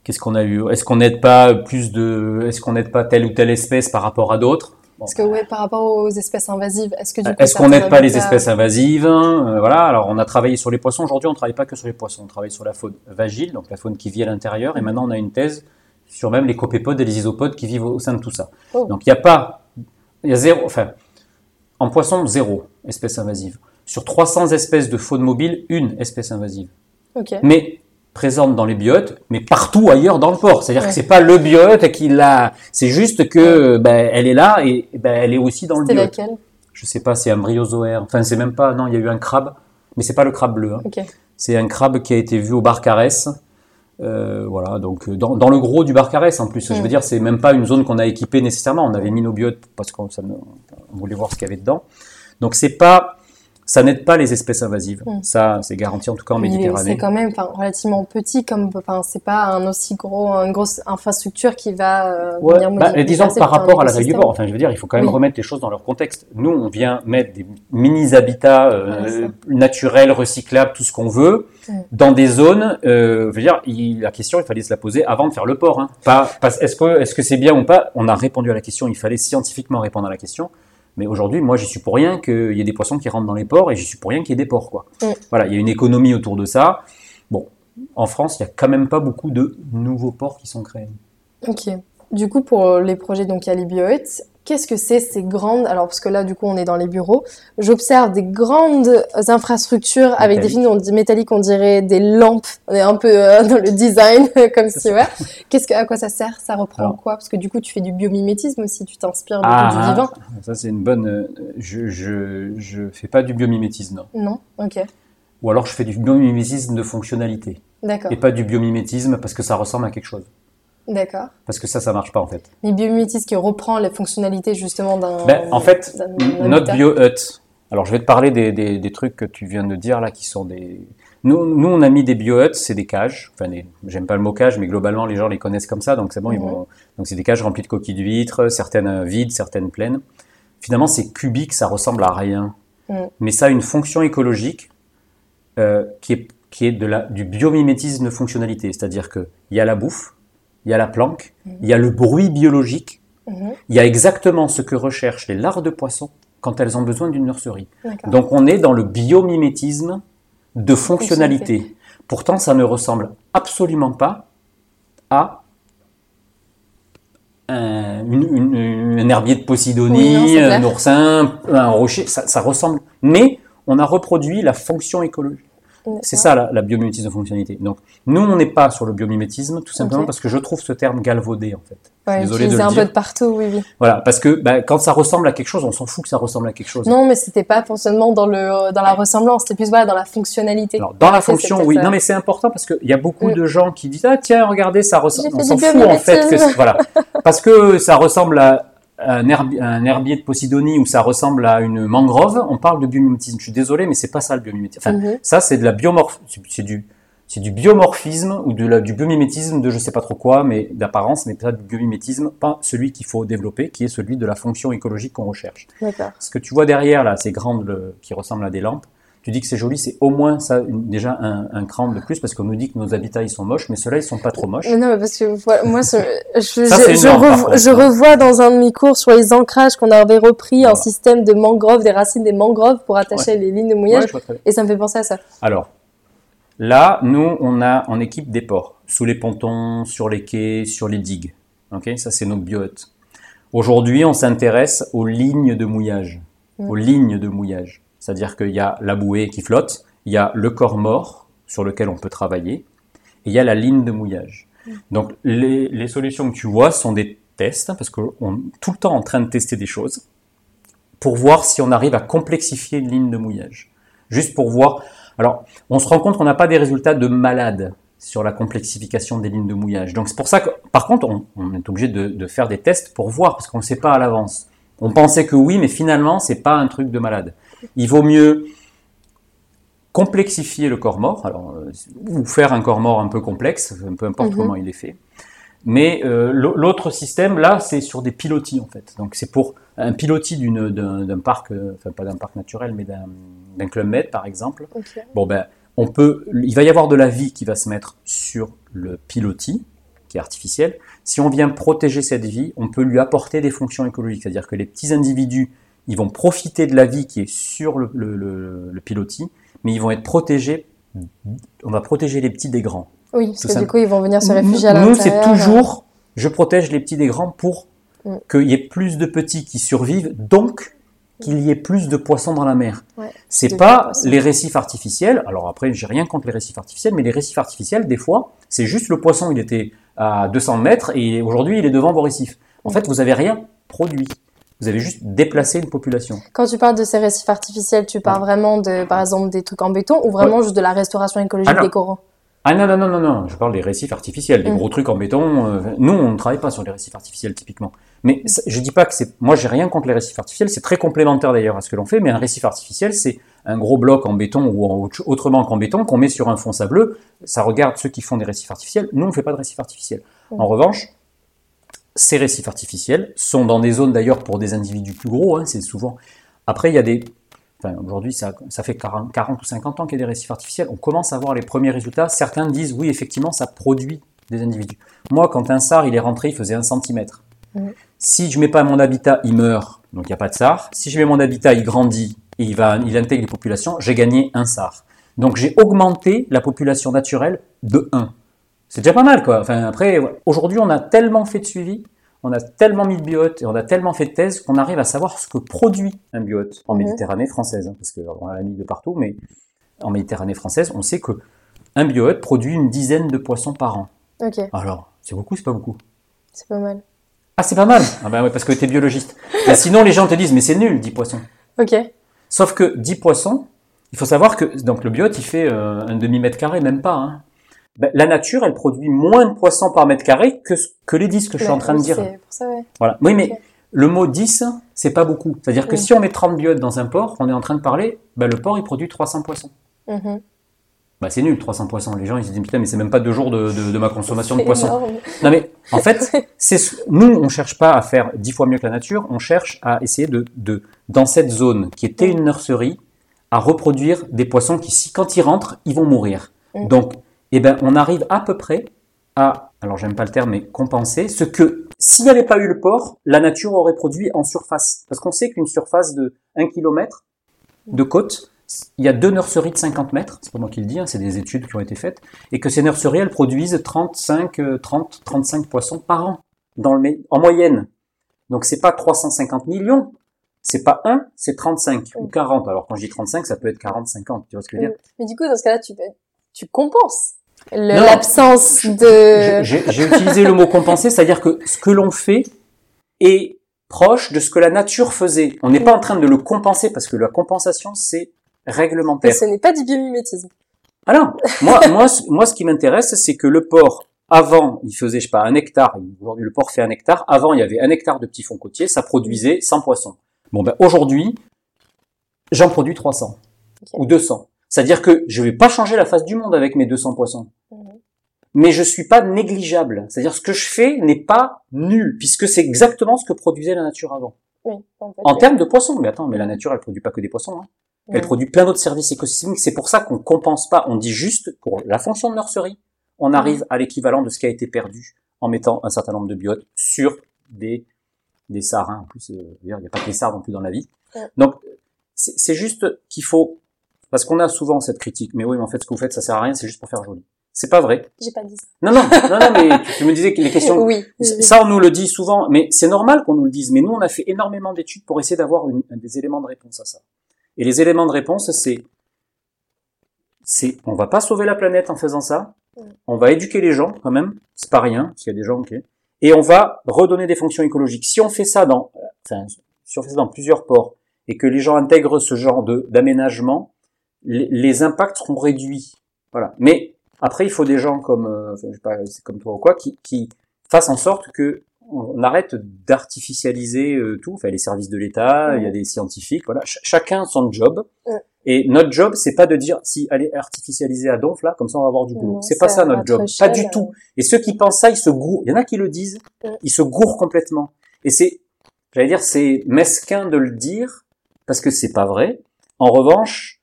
qu'est-ce qu'on a eu? Est-ce qu'on n'aide pas plus de, est-ce qu'on n'aide pas telle ou telle espèce par rapport à d'autres? Bon. Parce que ouais, par rapport aux espèces invasives, est-ce que du coup Est-ce qu'on n'aide pas les espèces invasives? Euh, Voilà. Alors, on a travaillé sur les poissons. Aujourd'hui, on ne travaille pas que sur les poissons. On travaille sur la faune vagile, donc la faune qui vit à l'intérieur. Et Mhm. maintenant, on a une thèse sur même les copépodes et les isopodes qui vivent au sein de tout ça. Oh. Donc, il n'y a pas, il y a zéro, enfin, en poisson, zéro espèce invasive. Sur 300 espèces de faune mobile, une espèce invasive. Ok. Mais présente dans les biotes, mais partout ailleurs dans le port. C'est-à-dire Ouais. que c'est pas le biote qui l'a, c'est juste que ben, elle est là et ben, elle est aussi dans le C'était biote laquelle? Je sais pas, c'est un bryozoaire. Enfin, c'est même pas, non, il y a eu un crabe, mais c'est pas le crabe bleu. hein. C'est un crabe qui a été vu au Barcarès. Euh, voilà, donc euh, dans, dans le gros du Barcarès en plus. Je veux dire, c'est même pas une zone qu'on a équipée nécessairement. On avait mis nos biotes parce qu'on on voulait voir ce qu'il y avait dedans. Donc c'est pas, ça n'aide pas les espèces invasives. Mm. Ça, c'est garanti en tout cas en est- Méditerranée. C'est quand même relativement petit, comme c'est pas un aussi gros, une grosse infrastructure qui va euh, Ouais, venir bah, disons par un rapport à la taille du port, enfin je veux dire, il faut quand même Oui. remettre les choses dans leur contexte. Nous, on vient mettre des mini-habitats euh, naturels, recyclables, tout ce qu'on veut, dans des zones, euh, je veux dire, il- la question, il fallait se la poser avant de faire le port. Hein. Pas, pas- est-ce que est-ce que c'est bien ou pas? On a répondu à la question, il fallait scientifiquement répondre à la question. Mais aujourd'hui, moi, j'y suis pour rien qu'il y ait des poissons qui rentrent dans les ports et j'y suis pour rien qu'il y ait des ports. Quoi. Mm. Voilà, il y a une économie autour de ça. Bon, en France, il y a quand même pas beaucoup de nouveaux ports qui sont créés. Ok. Du coup, pour les projets, donc il y a les biohuts. Qu'est-ce que c'est ces grandes Alors parce que là, du coup, on est dans les bureaux. J'observe des grandes infrastructures avec des fils on dit- métalliques, on dirait des lampes. On est un peu euh, dans le design, <laughs> comme si ouais. Qu'est-ce que à quoi ça sert? Ça reprend Alors. quoi? Parce que du coup, tu fais du biomimétisme aussi. Tu t'inspires Ah, du vivant. Ça, c'est une bonne. euh, Je, je, je fais pas du biomimétisme, non. Non? Ok. Ou alors je fais du biomimétisme de fonctionnalité. D'accord. Et pas du biomimétisme parce que ça ressemble à quelque chose. D'accord. Parce que ça, ça marche pas en fait. Mais biomimétisme qui reprend les fonctionnalités justement d'un. Ben, en fait, notre bio-hut. Alors je vais te parler des, des, des trucs que tu viens de dire là qui sont des. Nous, nous on a mis des bio-huts, c'est des cages. Enfin, des- j'aime pas le mot cage, mais globalement les gens les connaissent comme ça, donc c'est bon, ils Mhm. vont. Donc c'est des cages remplies de coquilles d'huîtres, certaines euh, vides, certaines pleines. Finalement, c'est cubique, ça ressemble à rien. Mhm. Mais ça a une fonction écologique euh, qui est, qui est de la, du biomimétisme de fonctionnalité. C'est-à-dire qu'il y a la bouffe, il y a la planque, Mhm. il y a le bruit biologique Mhm. Il y a exactement ce que recherchent les larves de poissons quand elles ont besoin d'une nurserie. Donc on est dans le biomimétisme de fonctionnalité. Pourtant, ça ne ressemble absolument pas à un, une- une- une- un herbier de Oui, non, Posidonie, un oursin, un rocher. Ça, ça ressemble. Mais on a reproduit la fonction écologique. C'est ça la, la biomimétisme de fonctionnalité. Donc nous, on n'est pas sur le biomimétisme, tout simplement parce que je trouve ce terme galvaudé en fait. Ouais, désolé de le un dire. peu de partout, oui, oui. Voilà, parce que bah, quand ça ressemble à quelque chose, on s'en fout que ça ressemble à quelque chose. Non, mais c'était pas forcément dans, le, dans la ressemblance, c'était plus voilà, dans la fonctionnalité. Alors, dans la Après, fonction, oui. peut-être, Non, mais c'est important parce qu'il y a beaucoup Mm. de gens qui disent Ah, tiens, regardez, ça ressemble. On s'en fout en fait. Que voilà. <laughs> Parce que ça ressemble à un, herbi- un herbier de Posidonie ou ça ressemble à une mangrove, on parle de biomimétisme. Je suis désolé, mais c'est pas ça le biomimétisme. Enfin, Mhm. ça, c'est de la biomorph... c'est- du. C'est du biomorphisme ou de la, du biomimétisme de je sais pas trop quoi, mais d'apparence, mais pas du biomimétisme, pas celui qu'il faut développer, qui est celui de la fonction écologique qu'on recherche. Ce que tu vois derrière, là, ces grandes le- qui ressemblent à des lampes, tu dis que c'est joli, c'est au moins ça, une- déjà un, un cran de plus, parce qu'on nous dit que nos habitats, ils sont moches, mais ceux-là, ils sont pas trop moches. Mais non, mais parce que voilà, moi, ce- je, Ça, je- c'est je énorme, par revo- contre, je hein. revois dans un de mes cours sur les ancrages qu'on avait repris un Voilà. système de mangroves, des racines des mangroves pour attacher les lignes de mouillage, et ça me fait penser à ça. Alors, là, nous, on a en équipe des ports, sous les pontons, sur les quais, sur les digues. Ok, ça, c'est nos biotes. Aujourd'hui, on s'intéresse aux lignes de mouillage. Aux lignes de mouillage. C'est-à-dire qu'il y a la bouée qui flotte, il y a le corps mort sur lequel on peut travailler, et il y a la ligne de mouillage. Donc, les, les solutions que tu vois sont des tests, hein, parce qu'on est tout le temps en train de tester des choses, pour voir si on arrive à complexifier une ligne de mouillage. Juste pour voir. Alors, on se rend compte qu'on n'a pas des résultats de malade sur la complexification des lignes de mouillage. Donc c'est pour ça que, par contre, on, on est obligé de, de faire des tests pour voir, parce qu'on ne sait pas à l'avance. On pensait que oui, mais finalement, c'est pas un truc de malade. Il vaut mieux complexifier le corps mort, alors, euh, ou faire un corps mort un peu complexe, peu importe Mhm. comment il est fait. Mais euh, l'au- l'autre système, là, c'est sur des pilotis, en fait. Donc c'est pour un pilotis d'un parc, euh, enfin pas d'un parc naturel, mais d'un club med, par exemple. Bon ben, on peut, il va y avoir de la vie qui va se mettre sur le pilotis, qui est artificiel. Si on vient protéger cette vie, on peut lui apporter des fonctions écologiques, c'est-à-dire que les petits individus, ils vont profiter de la vie qui est sur le, le, le- le pilotis, mais ils vont être protégés. On va protéger les petits des grands. Oui, parce Tout que ça. du coup, ils vont venir se réfugier à Nous, l'intérieur. c'est toujours, je protège les petits des grands pour Mm. qu'il y ait plus de petits qui survivent, donc qu'il y ait plus de poissons dans la mer. Ouais, C'est pas les récifs artificiels. Alors après, j'ai rien contre les récifs artificiels, mais les récifs artificiels, des fois, c'est juste le poisson, il était à 200 mètres et aujourd'hui, il est devant vos récifs. En Mm. fait, vous avez rien produit. Vous avez juste déplacé une population. Quand tu parles de ces récifs artificiels, tu parles vraiment de, par exemple, des trucs en béton ou vraiment juste de la restauration écologique Alors, des coraux? Ah non, non, non, non, non, je parle des récifs artificiels, des Mm. gros trucs en béton. euh, nous, on ne travaille pas sur les récifs artificiels typiquement. Mais je dis pas que c'est. Moi, j'ai rien contre les récifs artificiels, c'est très complémentaire d'ailleurs à ce que l'on fait, mais un récif artificiel, c'est un gros bloc en béton ou en autre- autrement qu'en béton qu'on met sur un fond sableux. Ça regarde ceux qui font des récifs artificiels. Nous, on ne fait pas de récifs artificiels. Mm. En revanche, ces récifs artificiels sont dans des zones d'ailleurs pour des individus plus gros, hein, c'est souvent. Après, il y a des. Enfin, aujourd'hui, ça, ça fait 40, 40 ou 50 ans qu'il y a des récifs artificiels. On commence à voir les premiers résultats. Certains disent oui, effectivement, ça produit des individus. Moi, quand un sar il est rentré, il faisait un centimètre. Mhm. Si je mets pas mon habitat, il meurt, donc il n'y a pas de sar. Si je mets mon habitat, il grandit et il, va, il intègre les populations, j'ai gagné un sar. Donc j'ai augmenté la population naturelle de 1. C'est déjà pas mal, quoi. Enfin, après, aujourd'hui, on a tellement fait de suivi, on a tellement mis de biotes et on a tellement fait de thèses qu'on arrive à savoir ce que produit un biote en Mhm. Méditerranée française, hein, parce qu'on l'a mis de partout, mais en Méditerranée française, on sait que un biote produit une dizaine de poissons par an. Ok, Alors, c'est beaucoup, c'est pas beaucoup? c'est pas mal. Ah, c'est pas mal. Ah ben ouais, parce que t'es biologiste. Sinon, les gens te disent, mais c'est nul, 10 poissons. Ok, Sauf que 10 poissons, il faut savoir que donc le biote, il fait euh, un demi-mètre carré, même pas. hein. Ben, la nature, elle produit moins de poissons par mètre carré que, ce- que les 10 que je suis en train de dire. c'est pour ça, ouais. Voilà. Oui, mais le mot 10, c'est pas beaucoup. C'est-à-dire que Oui. si on met 30 biotes dans un port, on est en train de parler, ben, le port, il produit 300 poissons. Bah, c'est nul, 300 poissons. Les gens, ils se disent, putain, mais c'est même pas deux jours de, de- de ma consommation de poissons. Non mais en fait, <laughs> nous on cherche pas à faire dix fois mieux que la nature, on cherche à essayer de, de dans cette zone qui était une nurserie, à reproduire des poissons qui si quand ils rentrent, ils vont mourir. Mm. Donc, eh ben on arrive à peu près à alors j'aime pas le terme mais compenser ce que S'il n'y avait pas eu le port, la nature aurait produit en surface. Parce qu'on sait qu'une surface de 1 km de côte, il y a deux nurseries de 50 mètres, c'est pas moi qui le dis, hein, c'est des études qui ont été faites, et que ces nurseries, elles produisent 35, 30, 35 poissons par an, dans le, en moyenne. Donc c'est pas 350 millions, c'est pas 1, c'est 35 ou 40. Alors quand je dis 35, ça peut être 40, 50, tu vois ce que je veux dire? Mais du coup, dans ce cas-là, tu, tu compenses l'absence de... J'ai utilisé le mot compenser, c'est-à-dire que ce que l'on fait est proche de ce que la nature faisait. On n'est pas en train de le compenser parce que la compensation, c'est réglementaire. Et ce n'est pas du biomimétisme. Alors, moi, moi, moi, ce qui m'intéresse, c'est que le porc, avant, il faisait, je sais pas, un hectare. Aujourd'hui, le porc fait un hectare. Avant, il y avait un hectare de petits fonds côtiers. Ça produisait 100 poissons. Bon, ben, aujourd'hui, j'en produis 300. Ou 200. C'est-à-dire que je vais pas changer la face du monde avec mes 200 poissons. Mhm. Mais je suis pas négligeable. C'est-à-dire ce que je fais n'est pas nul, puisque c'est exactement ce que produisait la nature avant. Oui, en termes de poissons. Mais attends, mais la nature, elle produit pas que des poissons. Hein. Elle produit plein d'autres services écosystémiques. C'est pour ça qu'on compense pas. On dit juste, pour la fonction de nurserie, on mhm. arrive à l'équivalent de ce qui a été perdu en mettant un certain nombre de biotes sur des, des. Hein. En plus, euh, il n'y a pas que des sards non plus dans la vie. Donc, c'est juste qu'il faut parce qu'on a souvent cette critique. Mais oui, mais en fait, ce que vous faites, ça sert à rien, c'est juste pour faire joli. C'est pas vrai. J'ai pas dit ça. Non, non, non, non, mais tu me disais que les questions. <laughs> Oui. Ça, on nous le dit souvent, mais c'est normal qu'on nous le dise. Mais nous, on a fait énormément d'études pour essayer d'avoir des éléments de réponse à ça. Et les éléments de réponse, c'est, c'est, on va pas sauver la planète en faisant ça. On va éduquer les gens quand même. C'est pas rien, s'il y a des gens, ok. Et on va redonner des fonctions écologiques. Si on fait ça dans, enfin, si on fait ça dans plusieurs ports et que les gens intègrent ce genre de d'aménagement, les, impacts seront réduits. Voilà. Mais après, il faut des gens comme, euh, enfin, je sais pas, c'est comme toi ou quoi, qui, qui fassent en sorte que on arrête d'artificialiser euh, tout. Enfin, les services de l'État, il y a des scientifiques, voilà. chacun son job. Et notre job, c'est pas de dire si allez artificialiser à donf là, comme ça on va avoir du boulot. C'est pas ça notre job, pas du tout. Et ceux qui pensent ça, ils se gourrent. Il y en a qui le disent, ils se gourrent complètement. Et c'est, j'allais dire, c'est mesquin de le dire parce que c'est pas vrai. En revanche,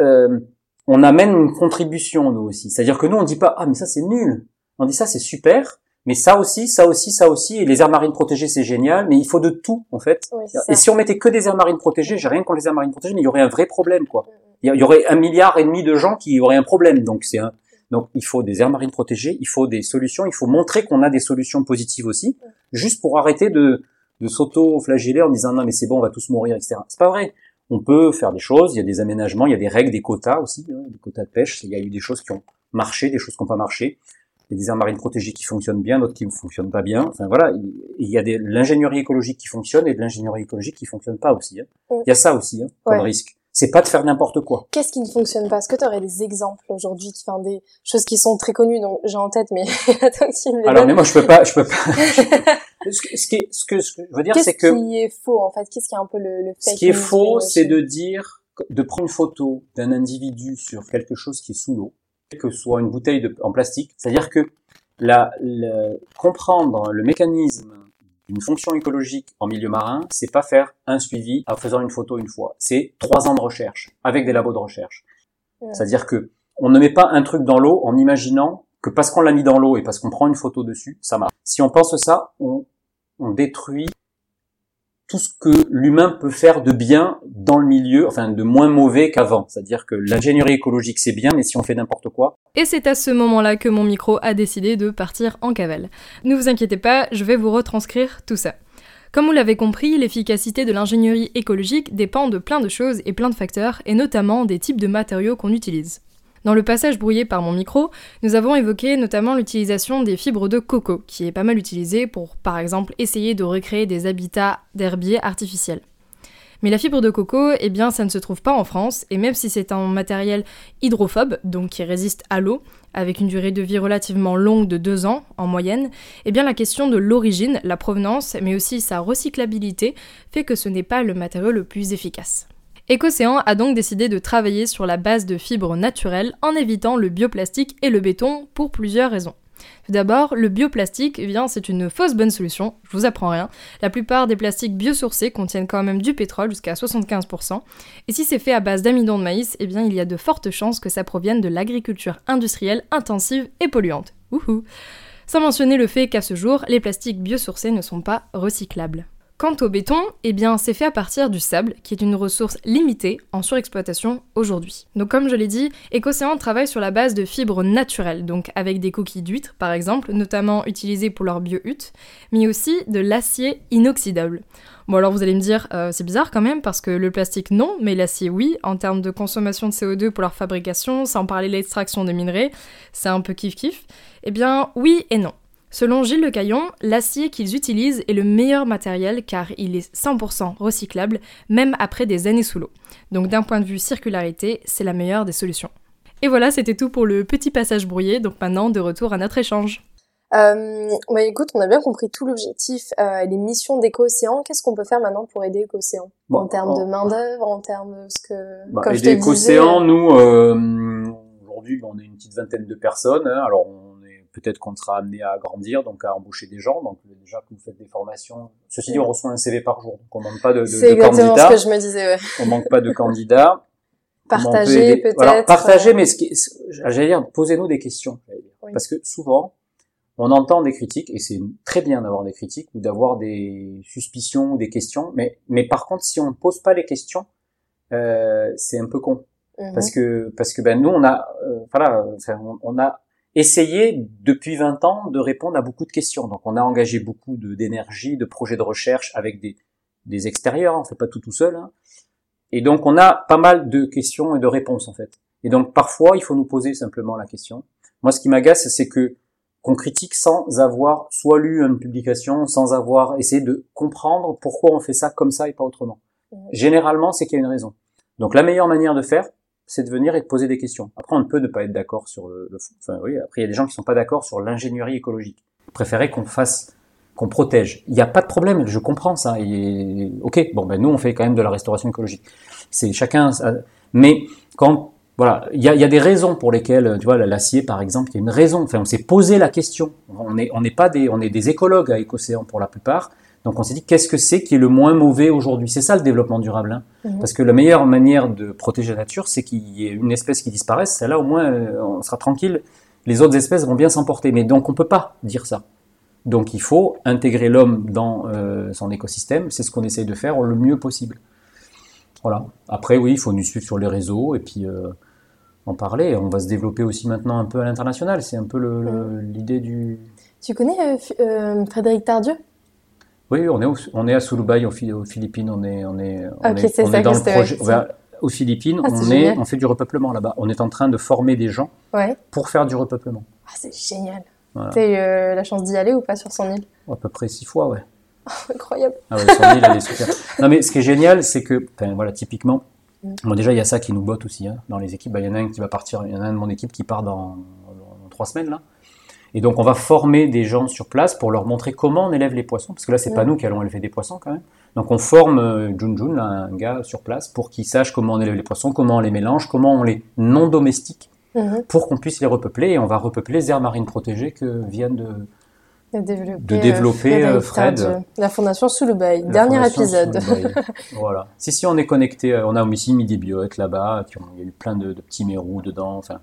euh, on amène une contribution nous aussi. C'est-à-dire que nous on dit pas ah mais ça c'est nul. On dit ça c'est super, mais ça aussi, ça aussi, ça aussi. Et les aires marines protégées c'est génial, mais il faut de tout en fait. et si on mettait que des aires marines protégées, j'ai rien contre les aires marines protégées, mais il y aurait un vrai problème quoi. Il y aurait un milliard et demi de gens qui auraient un problème. Donc c'est un donc il faut des aires marines protégées, il faut des solutions, il faut montrer qu'on a des solutions positives aussi, juste pour arrêter de, de s'auto-flageller en disant non mais c'est bon on va tous mourir etc. C'est pas vrai on peut faire des choses, il y a des aménagements, il y a des règles, des quotas aussi, hein, des quotas de pêche, il y a eu des choses qui ont marché, des choses qui n'ont pas marché, il y a des aires marines protégées qui fonctionnent bien, d'autres qui ne fonctionnent pas bien, enfin voilà, il y a de l'ingénierie écologique qui fonctionne et de l'ingénierie écologique qui fonctionne pas aussi. Hein. Il y a ça aussi hein, comme risque. C'est pas de faire n'importe quoi. Qu'est-ce qui ne fonctionne pas? Est-ce que tu aurais des exemples aujourd'hui, enfin des choses qui sont très connues, donc j'ai en tête, mais <laughs> attends que tu me Alors mais moi je peux pas, je peux pas. <laughs> ce, qui ce, que, ce que je veux dire, c'est que... Qu'est-ce qui est faux, en fait? Qu'est-ce qui est un peu le, le Ce qui est faux, c'est de dire, de prendre une photo d'un individu sur quelque chose qui est sous l'eau, que ce soit une bouteille de, en plastique, c'est-à-dire que la, comprendre le mécanisme d'une fonction écologique en milieu marin, c'est pas faire un suivi en faisant une photo une fois. C'est trois ans de recherche avec des labos de recherche. C'est-à-dire que on ne met pas un truc dans l'eau en imaginant que parce qu'on l'a mis dans l'eau et parce qu'on prend une photo dessus, ça marche. Si on pense ça, on on détruit tout ce que l'humain peut faire de bien dans le milieu, enfin de moins mauvais qu'avant. C'est-à-dire que l'ingénierie écologique c'est bien, mais si on fait n'importe quoi. Et c'est à ce moment-là que mon micro a décidé de partir en cavale. Ne vous inquiétez pas, je vais vous retranscrire tout ça. Comme vous l'avez compris, l'efficacité de l'ingénierie écologique dépend de plein de choses et plein de facteurs, et notamment des types de matériaux qu'on utilise. Dans le passage brouillé par mon micro, nous avons évoqué notamment l'utilisation des fibres de coco, qui est pas mal utilisée pour, par exemple, essayer de recréer des habitats d'herbiers artificiels. Mais la fibre de coco, eh bien, ça ne se trouve pas en France, et même si c'est un matériel hydrophobe, donc qui résiste à l'eau, avec une durée de vie relativement longue de deux ans en moyenne, eh bien la question de l'origine, la provenance, mais aussi sa recyclabilité, fait que ce n'est pas le matériau le plus efficace. Ecocéan a donc décidé de travailler sur la base de fibres naturelles en évitant le bioplastique et le béton pour plusieurs raisons. Tout d'abord, le bioplastique, eh bien, c'est une fausse bonne solution, je vous apprends rien. La plupart des plastiques biosourcés contiennent quand même du pétrole jusqu'à 75%, et si c'est fait à base d'amidon de maïs, eh bien, il y a de fortes chances que ça provienne de l'agriculture industrielle intensive et polluante. Sans mentionner le fait qu'à ce jour, les plastiques biosourcés ne sont pas recyclables. Quant au béton, eh c'est fait à partir du sable, qui est une ressource limitée en surexploitation aujourd'hui. Donc comme je l'ai dit, Ecocéan travaille sur la base de fibres naturelles, donc avec des coquilles d'huîtres par exemple, notamment utilisées pour leur bio-hutte, mais aussi de l'acier inoxydable. Bon alors vous allez me dire, euh, c'est bizarre quand même, parce que le plastique non, mais l'acier oui, en termes de consommation de CO2 pour leur fabrication, sans parler de l'extraction des minerais, c'est un peu kiff-kiff. Eh bien oui et non. Selon Gilles Le Caillon, l'acier qu'ils utilisent est le meilleur matériel car il est 100% recyclable, même après des années sous l'eau. Donc d'un point de vue circularité, c'est la meilleure des solutions. Et voilà, c'était tout pour le petit passage brouillé, donc maintenant de retour à notre échange. Euh, bah écoute, on a bien compris tout l'objectif euh, et les missions d'Éco-Océan. Qu'est-ce qu'on peut faire maintenant pour aider Éco-Océan En termes de main-d'œuvre, en termes de ce que. Bah, aider Éco-Océan, nous, euh, aujourd'hui, on est une petite vingtaine de personnes. Hein, alors, peut-être qu'on sera amené à grandir, donc à embaucher des gens. Donc déjà que vous faites des formations, ceci dit, on reçoit un CV par jour, donc on manque pas de, de, C'est exactement ce que je me disais. Ouais. On manque pas de candidats. <laughs> Partager peut-être. Voilà, partager, mais ce qui, j'allais dire, posez-nous des questions, parce que souvent on entend des critiques et c'est très bien d'avoir des critiques ou d'avoir des suspicions ou des questions, mais mais par contre si on ne pose pas les questions, euh, c'est un peu con. Mhm. Parce que parce que ben nous on a euh, voilà on, on a essayer depuis 20 ans de répondre à beaucoup de questions. Donc on a engagé beaucoup d'énergie, de, projets de recherche avec des, des extérieurs, on fait pas tout tout seul. Hein. Et donc on a pas mal de questions et de réponses en fait. Et donc parfois il faut nous poser simplement la question. Moi ce qui m'agace c'est que qu'on critique sans avoir soit lu une publication, sans avoir essayé de comprendre pourquoi on fait ça comme ça et pas autrement. Généralement c'est qu'il y a une raison. Donc la meilleure manière de faire, c'est de venir et de poser des questions. Après, on ne peut ne pas être d'accord sur le, le enfin, oui, après, il y a des gens qui sont pas d'accord sur l'ingénierie écologique. Préférer qu'on fasse, qu'on protège. Il n'y a pas de problème, je comprends ça. Et, ok, bon, ben nous, on fait quand même de la restauration écologique. C'est chacun, mais quand, voilà, il y a, y a, des raisons pour lesquelles, tu vois, l'acier, par exemple, il y a une raison. Enfin, on s'est posé la question. On est, on n'est pas des, on est des écologues à Écocéan pour la plupart. Donc on s'est dit qu'est-ce que c'est qui est le moins mauvais aujourd'hui? C'est ça le développement durable. Hein. Mhm. Parce que la meilleure manière de protéger la nature, c'est qu'il y ait une espèce qui disparaisse. Celle-là, au moins, euh, on sera tranquille. Les autres espèces vont bien s'emporter. Mais donc on peut pas dire ça. Donc il faut intégrer l'homme dans euh, son écosystème. C'est ce qu'on essaye de faire le mieux possible. Voilà. Après, oui, il faut nous suivre sur les réseaux et puis euh, en parler. On va se développer aussi maintenant un peu à l'international. C'est un peu l'idée du. Tu connais Frédéric Tardieu? Oui, on est, on est à Sulubai, aux, Philippines. On est, on est, on est, on est dans le projet. aux Philippines, ah, on, est, on fait du repeuplement là-bas. On est en train de former des gens ouais. pour faire du repeuplement. Ah, c'est génial. Voilà. Tu as eu euh, la chance d'y aller ou pas sur son île? À peu près six fois, ouais. <laughs> Incroyable. Ah ouais, son île, elle est <laughs> super. Non, mais ce qui est génial, c'est que, voilà, typiquement, mm. bon, déjà, il y a ça qui nous botte aussi hein, dans les équipes. Il y en a un qui va partir, il y en a un de mon équipe qui part dans, dans trois semaines, là. Et donc on va former des gens sur place pour leur montrer comment on élève les poissons, parce que là c'est pas nous qui allons élever des poissons quand même. Donc on forme euh, Jun un gars sur place, pour qu'il sache comment on élève les poissons, comment on les mélange, comment on les non domestique, mhm. pour qu'on puisse les repeupler. Et on va repeupler les aires marines protégées que vient de, de développer, euh, Fred. La Fondation Sulubai, dernier épisode. <laughs> voilà. Si, si, on est connecté, euh, on a aussi Midi Biote là-bas, il y a eu plein de, de petits mérous dedans. Enfin,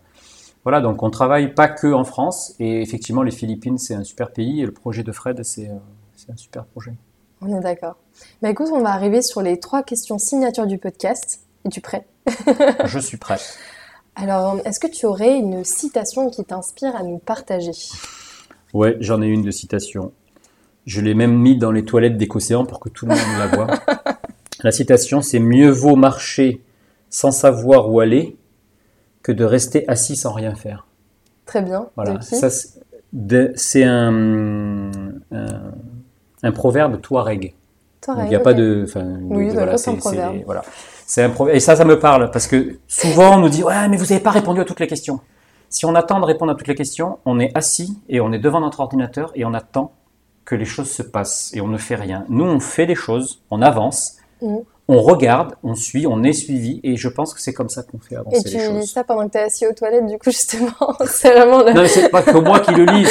voilà, donc on travaille pas que en France, et effectivement les Philippines c'est un super pays, et le projet de Fred c'est euh, un super projet. On est d'accord. Bah écoute, on va arriver sur les trois questions signatures du podcast. Es-tu prêt? <laughs> Je suis prêt. Alors, est-ce que tu aurais une citation qui t'inspire à nous partager? Ouais, j'en ai une de citation. Je l'ai même mis dans les toilettes d'Écocéan pour que tout le monde la voit. <laughs> La citation, c'est Mieux vaut marcher sans savoir où aller que de rester assis sans rien faire. Très bien. Voilà. C'est un, un, proverbe touareg. Touareg. Il n'y a pas de. Oui, voilà, c'est un proverbe. Voilà. Un. Et ça, ça me parle parce que souvent on nous dit ouais, mais vous n'avez pas répondu à toutes les questions. Si on attend de répondre à toutes les questions, on est assis et on est devant notre ordinateur et on attend que les choses se passent et on ne fait rien. Nous, on fait des choses, on avance. Mmh on regarde, on suit, on est suivi, et je pense que c'est comme ça qu'on fait avancer les choses. Et tu lis ça pendant que tu es assis aux toilettes, du coup, justement, <laughs> c'est vraiment... Le... Non, mais c'est pas que moi qui le lis.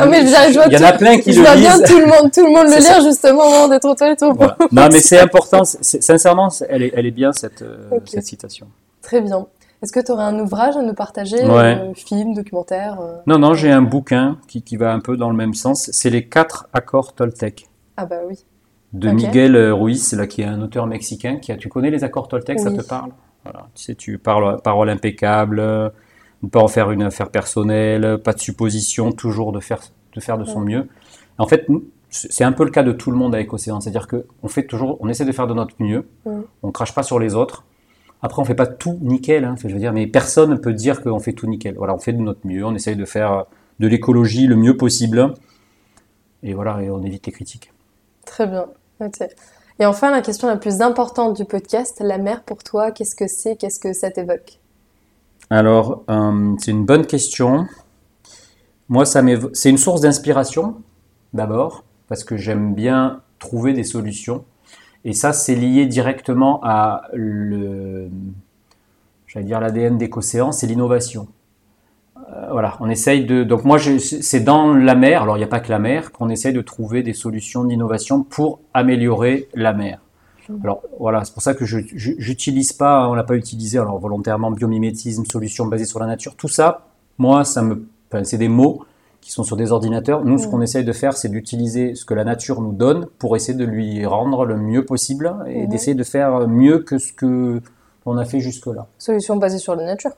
non, mais je, vois Il y en a plein qui le lisent. Bien tout le monde, tout le monde le lire, justement, au moment d'être aux toilettes. Voilà. Non, mais c'est <laughs> important, sincèrement, elle est, elle est bien, cette, euh, cette citation. Très bien. Est-ce que tu aurais un ouvrage à nous partager euh, Film, documentaire euh, Non, non, j'ai un bouquin qui, qui, va un peu dans le même sens. C'est les quatre accords Toltec. Ah bah oui. De Miguel Ruiz, là, qui est un auteur mexicain. Qui a, tu connais les accords Toltec, ça te parle? Voilà. Tu sais, tu parles parole impeccable, ne pas en faire une affaire personnelle, pas de supposition, toujours de faire de, faire de son mieux. En fait, c'est un peu le cas de tout le monde avec Océan. C'est-à-dire qu'on fait toujours, on essaie de faire de notre mieux, on crache pas sur les autres. Après, on fait pas tout nickel, hein, je veux dire, mais personne ne peut dire qu'on fait tout nickel. Voilà, on fait de notre mieux, on essaye de faire de l'écologie le mieux possible, et voilà, et on évite les critiques. Très bien. Et enfin, la question la plus importante du podcast, la mer pour toi, qu'est-ce que c'est, qu'est-ce que ça t'évoque? Alors, euh, c'est une bonne question. Moi, ça c'est une source d'inspiration, d'abord, parce que j'aime bien trouver des solutions. Et ça, c'est lié directement à le, j'allais dire l'ADN d'Écocéan, c'est l'innovation. Euh, voilà, on essaye de. Donc moi, c'est dans la mer. Alors il n'y a pas que la mer qu'on essaye de trouver des solutions d'innovation pour améliorer la mer. Alors voilà, c'est pour ça que je n'utilise pas, on l'a pas utilisé alors volontairement biomimétisme, solution basée sur la nature. Tout ça, moi, ça me, c'est des mots qui sont sur des ordinateurs. Nous, ce qu'on essaye de faire, c'est d'utiliser ce que la nature nous donne pour essayer de lui rendre le mieux possible et d'essayer de faire mieux que ce que on a fait jusque-là. Solutions basées sur la nature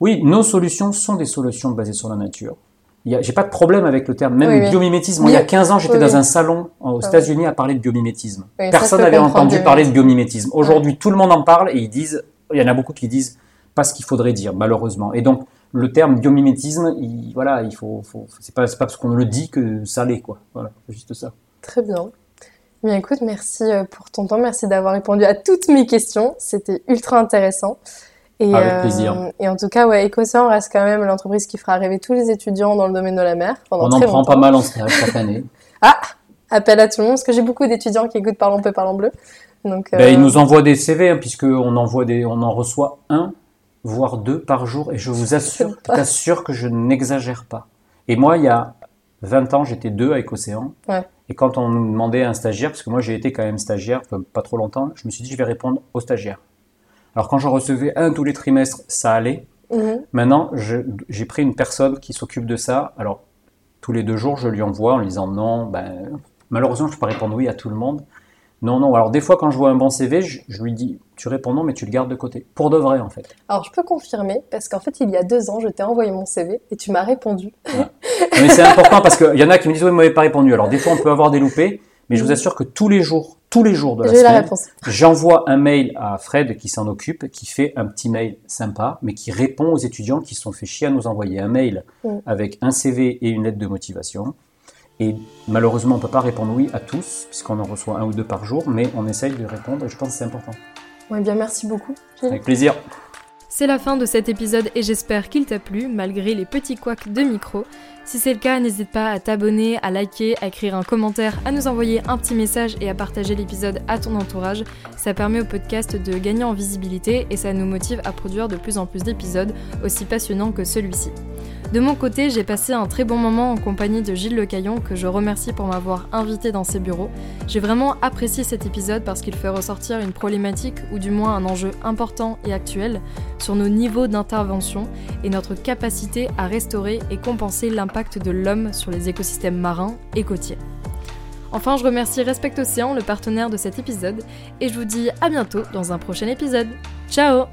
Oui, nos solutions sont des solutions basées sur la nature. J'ai pas de problème avec le terme, même biomimétisme. il y a 15 ans, j'étais dans un salon aux États-Unis à parler de biomimétisme. Personne n'avait entendu parler de biomimétisme. Aujourd'hui, tout le monde en parle et ils disent, il y en a beaucoup qui disent pas ce qu'il faudrait dire, malheureusement. Et donc, le terme biomimétisme, il, voilà, il faut, faut c'est pas, pas parce qu'on le dit que ça l'est, quoi. Voilà, juste ça. Très bien. Bien, écoute, merci euh, pour ton temps, merci d'avoir répondu à toutes mes questions. C'était ultra intéressant. Et, Avec plaisir. Euh, et en tout cas, ouais, EcoCean reste quand même l'entreprise qui fera rêver tous les étudiants dans le domaine de la mer. Pendant On en prend pas mal en stage chaque année. <laughs> ah, appel à tout le monde, parce que j'ai beaucoup d'étudiants qui écoutent Parlons peu, Parlons bleu. Donc, ben, ils euh, nous envoient des CV, hein, puisqu'on envoie des, on en reçoit un voire deux par jour. Et je vous assure, t'assure que je n'exagère pas. Et moi, il y a 20 ans, j'étais deux avec Océan. Et quand on nous demandait un stagiaire, parce que moi j'ai été quand même stagiaire, pas trop longtemps, je me suis dit je vais répondre aux stagiaires. Alors quand j'en recevais un tous les trimestres, ça allait. Mhm. Maintenant, j'ai pris une personne qui s'occupe de ça. Alors tous les deux jours, je lui envoie en lui disant non, ben, malheureusement, je ne peux pas répondre oui à tout le monde. Non, non. Alors des fois, quand je vois un bon CV, je, lui dis, tu réponds non, mais tu le gardes de côté. Pour de vrai, en fait. Alors je peux confirmer, parce qu'en fait, il y a deux ans, je t'ai envoyé mon CV et tu m'as répondu. mais c'est important parce qu'il y en a qui me disent, oui, vous m'avez pas répondu. Alors des fois, on peut avoir des loupés, mais je vous assure que tous les jours, tous les jours de la semaine, j'envoie un mail à Fred qui s'en occupe, qui fait un petit mail sympa, mais qui répond aux étudiants qui se sont fait chier à nous envoyer un mail avec un CV et une lettre de motivation. Et malheureusement, on ne peut pas répondre oui à tous, puisqu'on en reçoit un ou deux par jour, mais on essaye de répondre et je pense que c'est important. Oui, bien, merci beaucoup. Avec plaisir. C'est la fin de cet épisode et j'espère qu'il t'a plu, malgré les petits couacs de micro. Si c'est le cas, n'hésite pas à t'abonner, à liker, à écrire un commentaire, à nous envoyer un petit message et à partager l'épisode à ton entourage. Ça permet au podcast de gagner en visibilité et ça nous motive à produire de plus en plus d'épisodes aussi passionnants que celui-ci. De mon côté, j'ai passé un très bon moment en compagnie de Gilles Lecaillon, que je remercie pour m'avoir invité dans ses bureaux. J'ai vraiment apprécié cet épisode parce qu'il fait ressortir une problématique, ou du moins un enjeu important et actuel, sur nos niveaux d'intervention et notre capacité à restaurer et compenser de l'homme sur les écosystèmes marins et côtiers. Enfin, je remercie Respect Océan, le partenaire de cet épisode, et je vous dis à bientôt dans un prochain épisode. Ciao